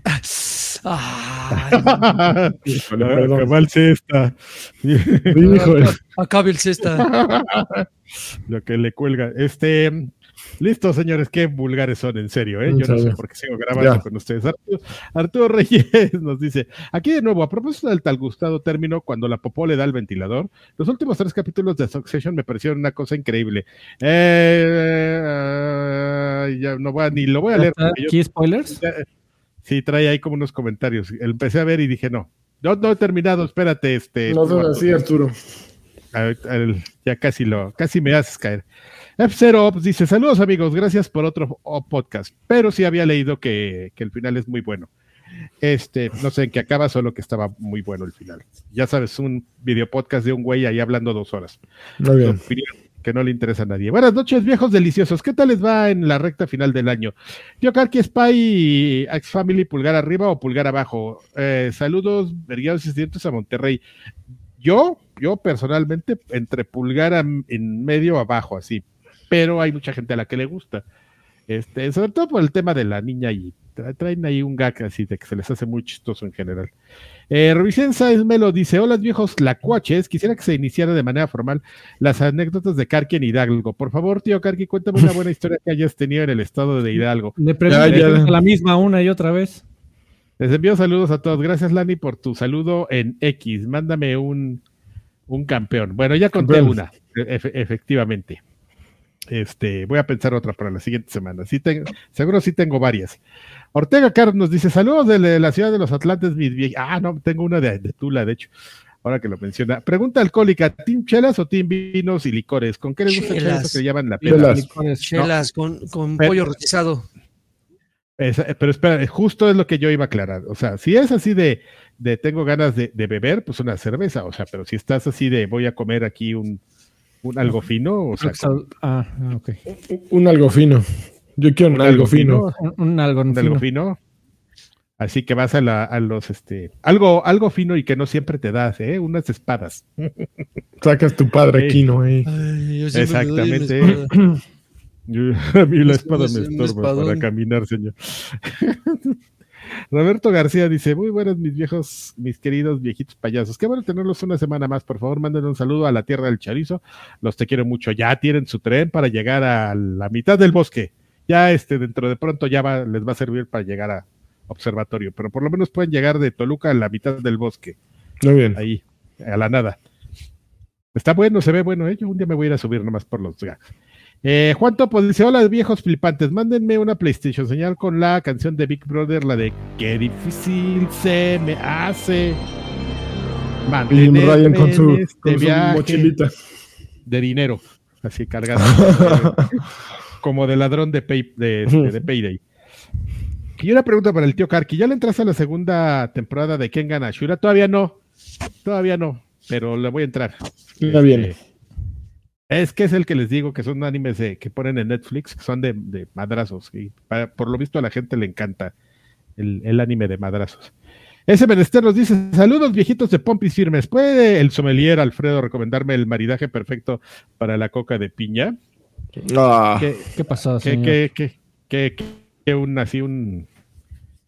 Speaker 4: Ay,
Speaker 2: Híjole, perdón.
Speaker 1: Cabal cesta.
Speaker 2: Híjole.
Speaker 4: acabe el cesta.
Speaker 1: Lo que le cuelga. Este, listo, señores, qué vulgares son, en serio, ¿eh? Yo no sé por qué sigo grabando
Speaker 2: Ya.
Speaker 1: con ustedes. Arturo, Arturo Reyes nos dice, aquí de nuevo, a propósito del tal gustado término, cuando la popó le da el ventilador, los últimos tres capítulos de Succession me parecieron una cosa increíble. Eh, ya no voy a, ni lo voy a leer. yo-
Speaker 3: Aquí spoilers.
Speaker 1: ya- Sí, trae ahí como unos comentarios. Empecé a ver y dije, no, no, no he terminado, espérate, este.
Speaker 2: No seas así, Arturo.
Speaker 1: Ya casi lo, casi me haces caer. F0 Ops dice: Saludos amigos, gracias por otro podcast. Pero sí había leído que, que el final es muy bueno. Este, no sé en qué acaba, solo que estaba muy bueno el final. Ya sabes, un video podcast de un güey ahí hablando dos horas.
Speaker 2: Muy bien.
Speaker 1: Que no le interesa a nadie. Buenas noches, viejos deliciosos. ¿Qué tal les va en la recta final del año? Tío Karki, Spy, X Family, pulgar arriba o pulgar abajo. Eh, saludos, vergueados y dientes a Monterrey. Yo, yo personalmente, entre pulgar a- en medio abajo, así. Pero hay mucha gente a la que le gusta. Este, sobre todo por el tema de la niña y tra- traen ahí un gag así de que se les hace muy chistoso en general. Eh, Rubicén Sáenz Melo dice: Hola viejos lacuaches, quisiera que se iniciara de manera formal las anécdotas de Karki en Hidalgo. Por favor, tío Karki, cuéntame una buena historia que hayas tenido en el estado de Hidalgo.
Speaker 3: Le
Speaker 2: ya.
Speaker 3: la misma una y otra vez.
Speaker 1: Les envío saludos a todos. Gracias, Lani, por tu saludo en X. Mándame un, un campeón. Bueno, ya conté una, efe- efectivamente. Este, voy a pensar otra para la siguiente semana. Sí tengo, seguro sí tengo varias. Ortega Carlos nos dice: Saludos de la- ciudad de los Atlantes, mis vie- Ah, no, tengo una de, de Tula, de hecho. Ahora que lo menciona. Pregunta alcohólica: ¿Team chelas o team vinos y licores? ¿Con qué les gusta
Speaker 4: Chelas.
Speaker 1: que llaman la?
Speaker 2: Chelas.
Speaker 3: Licores.
Speaker 4: Chelas con, con
Speaker 1: Pero-
Speaker 4: pollo rostizado.
Speaker 1: Esa- pero espera, justo es lo que yo iba a aclarar. O sea, si es así de, de tengo ganas de, de beber, pues una cerveza. O sea, pero si estás así de voy a comer aquí un, un algo fino, o sea,
Speaker 3: Ah, ok.
Speaker 2: Un algo fino. Yo quiero un,
Speaker 1: Un
Speaker 2: algo
Speaker 1: algo
Speaker 2: fino.
Speaker 3: Un, un algo
Speaker 1: un
Speaker 3: fino.
Speaker 1: algo fino. Así que vas a, la, a los, este, algo, algo fino y que no siempre te das, ¿eh? Unas espadas.
Speaker 2: Sacas tu padre
Speaker 1: Sí.
Speaker 2: aquí, ¿no? Ahí.
Speaker 4: Ay, yo
Speaker 1: Exactamente. Yo- a mí la
Speaker 4: Es-
Speaker 1: espada
Speaker 4: es
Speaker 1: me estorba para caminar, señor. Roberto García dice, muy buenas mis viejos, mis queridos viejitos payasos. Qué bueno tenerlos una semana más. Por favor, manden un saludo a la tierra del chorizo. Los te quiero mucho. Ya tienen su tren para llegar a la mitad del bosque. Ya este, dentro de pronto ya va- les va a servir para llegar a observatorio. Pero por lo menos pueden llegar de Toluca a la mitad del bosque.
Speaker 2: Muy bien.
Speaker 1: Ahí, a la nada. Está bueno, se ve bueno, ¿eh? Yo un día me voy a ir a subir nomás por los gags. Eh, Juan Topo dice: Hola, viejos flipantes, mándenme una PlayStation señal con la canción de Big Brother, la de Qué difícil se me hace.
Speaker 2: Y Ryan con su,
Speaker 1: este
Speaker 2: con mochilita.
Speaker 1: de dinero, así cargado, como de ladrón de, pay, de, este, de Payday. Y una pregunta para el tío Karki: ¿Ya le entras a la segunda temporada de Kengan Ashura? Todavía no, todavía no, pero le voy a entrar.
Speaker 2: Ya viene.
Speaker 1: Es que es el que les digo que son animes de, que ponen en Netflix, que son de, de madrazos. Y para- por lo visto a la gente le encanta el, el anime de madrazos. Ese menester nos dice: Saludos viejitos de pompis firmes. ¿Puede el sommelier Alfredo recomendarme el maridaje perfecto para la coca de piña?
Speaker 2: Ah,
Speaker 1: ¿Qué,
Speaker 3: ¿Qué pasó,
Speaker 1: qué,
Speaker 3: señor?
Speaker 1: qué, qué, qué- qué un así un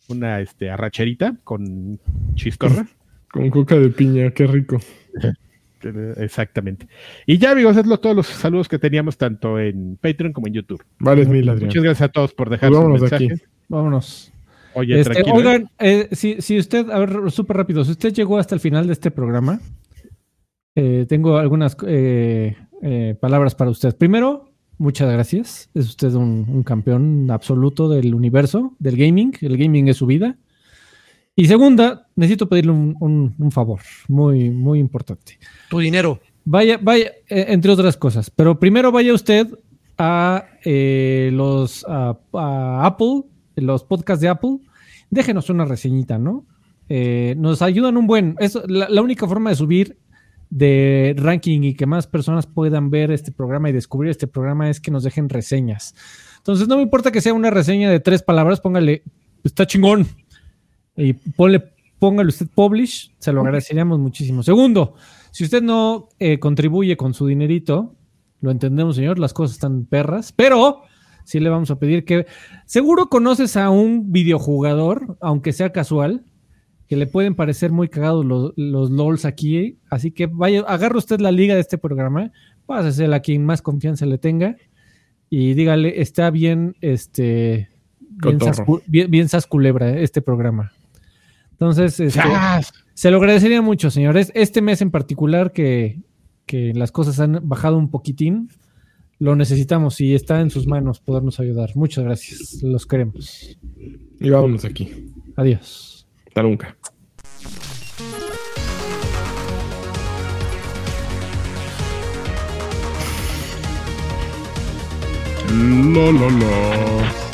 Speaker 1: una este arracherita con chistorra?
Speaker 2: con coca de piña, qué rico.
Speaker 1: Exactamente. Y ya, amigos, es lo, todos los saludos que teníamos tanto en Patreon como en YouTube.
Speaker 2: Vales mil, Adrián.
Speaker 1: Muchas gracias a todos por dejar
Speaker 2: Pues
Speaker 1: sus
Speaker 2: vámonos de aquí.
Speaker 1: mensajes.
Speaker 3: Vámonos.
Speaker 1: Oye,
Speaker 3: Este,
Speaker 1: tranquilo. ¿eh?
Speaker 3: oigan, eh, si, si usted, a ver, súper rápido, si usted llegó hasta el final de este programa, eh, tengo algunas eh, eh, palabras para usted. Primero, muchas gracias. Es usted un, un campeón absoluto del universo, del gaming. El gaming es su vida. Y segunda, necesito pedirle un, un- un favor muy, muy importante.
Speaker 4: Tu dinero.
Speaker 3: Vaya, vaya, eh, entre otras cosas. Pero primero vaya usted a eh, los a, a Apple, los podcasts de Apple. Déjenos una reseñita, ¿no? Eh, nos ayudan un buen. Es la, la única forma de subir de ranking y que más personas puedan ver este programa y descubrir este programa es que nos dejen reseñas. Entonces, no me importa que sea una reseña de tres palabras, póngale, está chingón. Y ponle, póngale usted publish, se lo agradeceríamos muchísimo. Segundo, si usted no eh, contribuye con su dinerito, lo entendemos, señor, las cosas están perras, pero sí le vamos a pedir que seguro conoces a un videojugador, aunque sea casual, que le pueden parecer muy cagados los, los LOLs aquí, así que vaya, agarre usted la liga de este programa, pásesela a quien más confianza le tenga y dígale, está bien, este, bien, bien, bien sasculebra este programa. Entonces, este, se lo agradecería mucho, señores. Este mes en particular que, que las cosas han bajado un poquitín, lo necesitamos y está en sus manos podernos ayudar. Muchas gracias. Los queremos.
Speaker 2: Y vámonos aquí.
Speaker 3: Adiós.
Speaker 2: Hasta nunca. No, no, no.